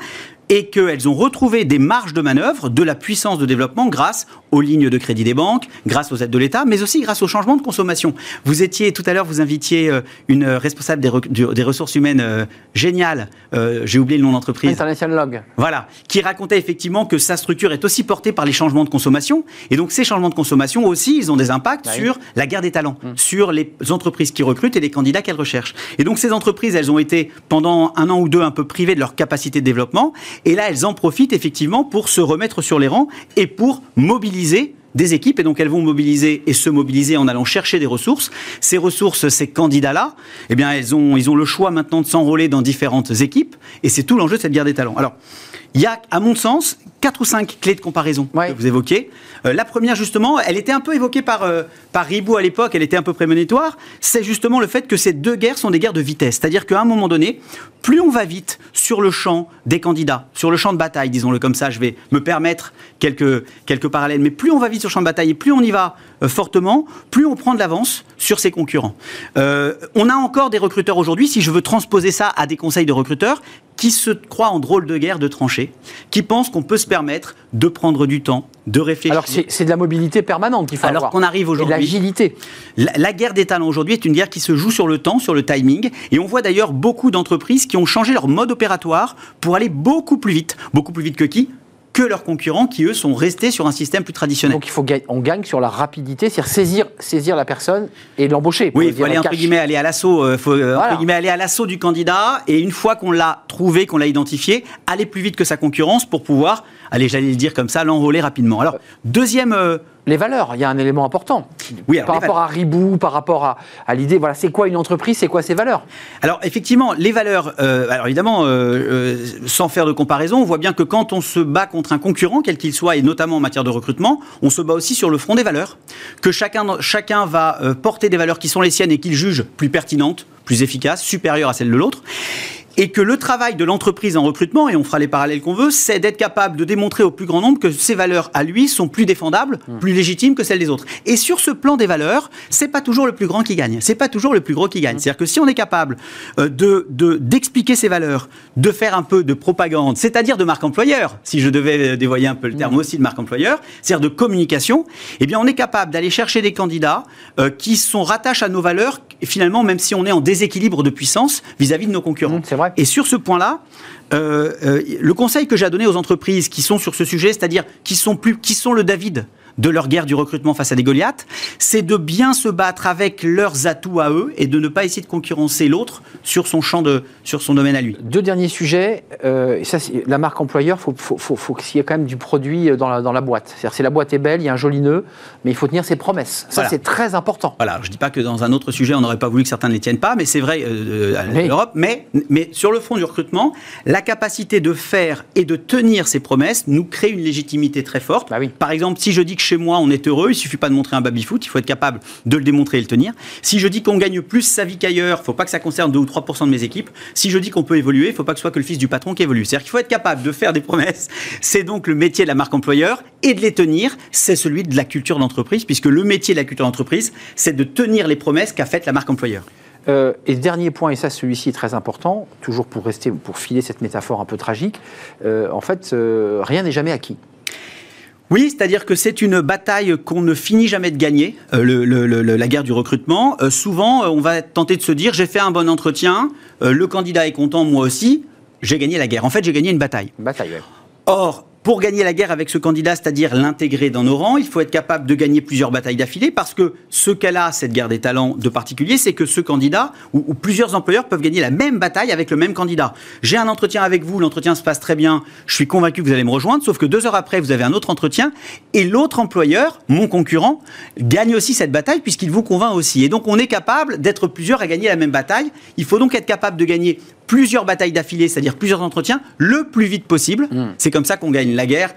et qu'elles ont retrouvé des marges de manœuvre, de la puissance de développement grâce aux lignes de crédit des banques, grâce aux aides de l'État, mais aussi grâce au changement de consommation. Vous étiez, tout à l'heure, vous invitiez euh, une responsable des, ressources humaines euh, géniale, euh, j'ai oublié le nom d'entreprise. International Log. Voilà, qui racontait effectivement que sa structure est aussi portée par les changements de consommation. Et donc ces changements de consommation aussi, ils ont des impacts bah sur la guerre des talents, hum. sur les entreprises qui recrutent et les candidats qu'elles recherchent. Et donc ces entreprises, elles ont été pendant un an ou deux un peu privées de leur capacité de développement. Et là, elles en profitent effectivement pour se remettre sur les rangs et pour mobiliser des équipes et donc elles vont mobiliser et se mobiliser en allant chercher des ressources. Ces ressources, ces candidats-là, eh bien, elles ont, ils ont le choix maintenant de s'enrôler dans différentes équipes et c'est tout l'enjeu de cette guerre des talents. Alors, il y a, à mon sens, quatre ou cinq clés de comparaison que vous évoquez. Euh, la première, justement, elle était un peu évoquée par, euh, par Ribou à l'époque, elle était un peu prémonitoire, c'est justement le fait que ces deux guerres sont des guerres de vitesse. C'est-à-dire qu'à un moment donné, plus on va vite sur le champ des candidats, sur le champ de bataille, disons-le comme ça, je vais me permettre quelques, quelques parallèles, mais plus on va vite sur le champ de bataille et plus on y va fortement, plus on prend de l'avance sur ses concurrents. on a encore des recruteurs aujourd'hui, si je veux transposer ça à des conseils de recruteurs, qui se croient en drôle de guerre de tranchées, qui pensent qu'on peut se permettre de prendre du temps, de réfléchir. Alors c'est de la mobilité permanente qu'il faut Alors qu'on arrive aujourd'hui. l'agilité. La, la, guerre des talents aujourd'hui est une guerre qui se joue sur le temps, sur le timing. Et on voit d'ailleurs beaucoup d'entreprises qui ont changé leur mode opératoire pour aller beaucoup plus vite. Beaucoup plus vite que qui? Que leurs concurrents qui, eux, sont restés sur un système plus traditionnel. Donc il faut on gagne sur la rapidité, c'est-à-dire saisir, saisir la personne et l'embaucher. Oui, il faut aller, entre guillemets, aller à l'assaut, euh, euh, aller à l'assaut du candidat et une fois qu'on l'a trouvé, qu'on l'a identifié, aller plus vite que sa concurrence pour pouvoir, allez, j'allais le dire comme ça, l'enrôler rapidement. Alors, deuxième... Euh, les valeurs, il y a un élément important. Oui, par rapport à Ribou, par rapport à, l'idée, voilà, c'est quoi une entreprise, c'est quoi ses valeurs? Alors effectivement, les valeurs, euh, alors évidemment, euh, euh, sans faire de comparaison, on voit bien que quand on se bat contre un concurrent, quel qu'il soit, et notamment en matière de recrutement, on se bat aussi sur le front des valeurs, que chacun, chacun va porter des valeurs qui sont les siennes et qu'il juge plus pertinentes, plus efficaces, supérieures à celles de l'autre et que le travail de l'entreprise en recrutement, et on fera les parallèles qu'on veut, c'est d'être capable de démontrer au plus grand nombre que ses valeurs à lui sont plus défendables, hmm. plus légitimes que celles des autres. Et sur ce plan des valeurs, c'est pas toujours le plus grand qui gagne, c'est pas toujours le plus gros qui gagne. Hmm. C'est-à-dire que si on est capable euh, de d'expliquer ses valeurs, de faire un peu de propagande, c'est-à-dire de marque employeur, si je devais euh, dévoyer un peu le terme hmm. aussi de marque employeur, c'est-à-dire de communication, eh bien on est capable d'aller chercher des candidats euh, qui sont rattachés à nos valeurs, finalement même si on est en déséquilibre de puissance vis-à-vis -vis de nos concurrents. c'est vrai. Et sur ce point-là, euh, euh, le conseil que j'ai à donner aux entreprises qui sont sur ce sujet, c'est-à-dire qui sont plus, qui sont le David de leur guerre du recrutement face à des Goliaths, c'est de bien se battre avec leurs atouts à eux et de ne pas essayer de concurrencer l'autre sur son champ de, sur son domaine à lui. Deux derniers sujets. Euh, ça, la marque employeur, faut, faut, faut, faut qu'il y ait quand même du produit dans la, dans la boîte. C'est-à-dire, si la boîte est belle, il y a un joli nœud, mais il faut tenir ses promesses. Ça, c'est très important. Voilà. Je dis pas que dans un autre sujet, on n'aurait pas voulu que certains ne les tiennent pas, mais c'est vrai euh, à l'Europe. Mais, mais sur le front du recrutement, la capacité de faire et de tenir ses promesses nous crée une légitimité très forte. Bah oui. Par exemple, si je dis que chez moi, on est heureux, il suffit pas de montrer un baby-foot, il faut être capable de le démontrer et le tenir. Si je dis qu'on gagne plus sa vie qu'ailleurs, faut pas que ça concerne 2 ou 3% de mes équipes. Si je dis qu'on peut évoluer, faut pas que ce soit que le fils du patron qui évolue. C'est-à-dire qu'il faut être capable de faire des promesses. C'est donc le métier de la marque employeur et de les tenir, c'est celui de la culture d'entreprise, puisque le métier de la culture d'entreprise, c'est de tenir les promesses qu'a faites la marque employeur. Euh, et dernier point, et ça celui-ci est très important, toujours pour rester, pour filer cette métaphore un peu tragique, euh, en fait, euh, rien n'est jamais acquis. Oui, c'est-à-dire que c'est une bataille qu'on ne finit jamais de gagner, euh, la guerre du recrutement. Euh, souvent, euh, on va tenter de se dire, j'ai fait un bon entretien, le candidat est content, moi aussi, j'ai gagné la guerre. En fait, j'ai gagné une bataille. Une bataille, oui. Or, pour gagner la guerre avec ce candidat, c'est-à-dire l'intégrer dans nos rangs, il faut être capable de gagner plusieurs batailles d'affilée parce que ce qu'elle a, cette guerre des talents de particulier, c'est que ce candidat ou, plusieurs employeurs peuvent gagner la même bataille avec le même candidat. J'ai un entretien avec vous, l'entretien se passe très bien, je suis convaincu que vous allez me rejoindre, sauf que deux heures après, vous avez un autre entretien et l'autre employeur, mon concurrent, gagne aussi cette bataille puisqu'il vous convainc aussi. Et donc on est capable d'être plusieurs à gagner la même bataille. Il faut donc être capable de gagner plusieurs batailles d'affilée, c'est-à-dire plusieurs entretiens, le plus vite possible. Hmm. C'est comme ça qu'on gagne la guerre.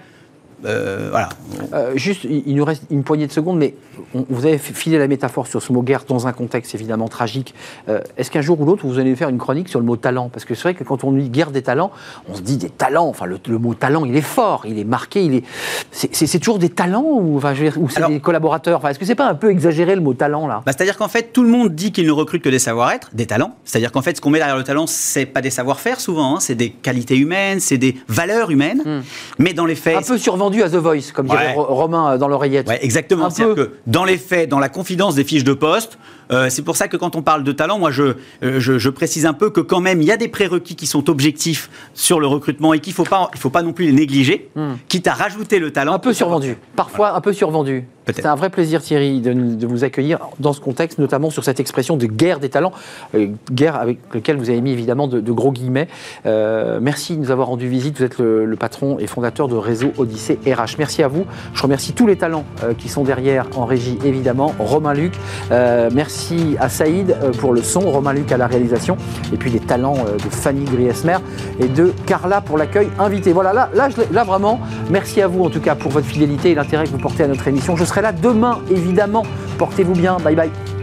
Euh, voilà. Euh, juste, il nous reste une poignée de secondes, mais vous avez filé la métaphore sur ce mot guerre dans un contexte évidemment tragique. Euh, est-ce qu'un jour ou l'autre, vous allez faire une chronique sur le mot talent? Parce que c'est vrai que quand on dit guerre des talents, on se dit des talents. Enfin, le, mot talent, il est fort, il est marqué, il est. C'est toujours des talents ou, enfin, c'est des collaborateurs? Enfin, Est-ce que c'est pas un peu exagéré le mot talent là? Bah, C'est-à-dire qu'en fait, tout le monde dit qu'il ne recrute que des savoir-être, des talents. C'est-à-dire qu'en fait, ce qu'on met derrière le talent, c'est pas des savoir-faire souvent, hein. c'est des qualités humaines, c'est des valeurs humaines. Hmm. Mais dans les faits. Un peu survendu à The Voice, comme dirait Romain euh, dans l'oreillette. Ouais, exactement. C'est-à-dire que dans les faits, dans la confidence des fiches de poste. Euh, c'est pour ça que quand on parle de talent, moi je, euh, je, précise un peu que quand même il y a des prérequis qui sont objectifs sur le recrutement et qu'il ne faut, pas, il faut pas non plus les négliger, hmm. quitte à rajouter le talent. Un peu survendu, parfois un peu survendu. C'est un vrai plaisir Thierry de, vous accueillir dans ce contexte, notamment sur cette expression de guerre des talents, euh, guerre avec laquelle vous avez mis évidemment de, gros guillemets. merci de nous avoir rendu visite, vous êtes le, patron et fondateur de Réseau Odyssée RH. Merci à vous, je remercie tous les talents qui sont derrière en régie évidemment, Romain Luc, merci Merci à Saïd euh, pour le son, Romain Luc à la réalisation, et puis les talents euh, de Fanny Griesmer et de Carla pour l'accueil invité. Voilà, là, là, là vraiment, merci à vous en tout cas pour votre fidélité et l'intérêt que vous portez à notre émission. Je serai là demain, évidemment. Portez-vous bien. Bye bye.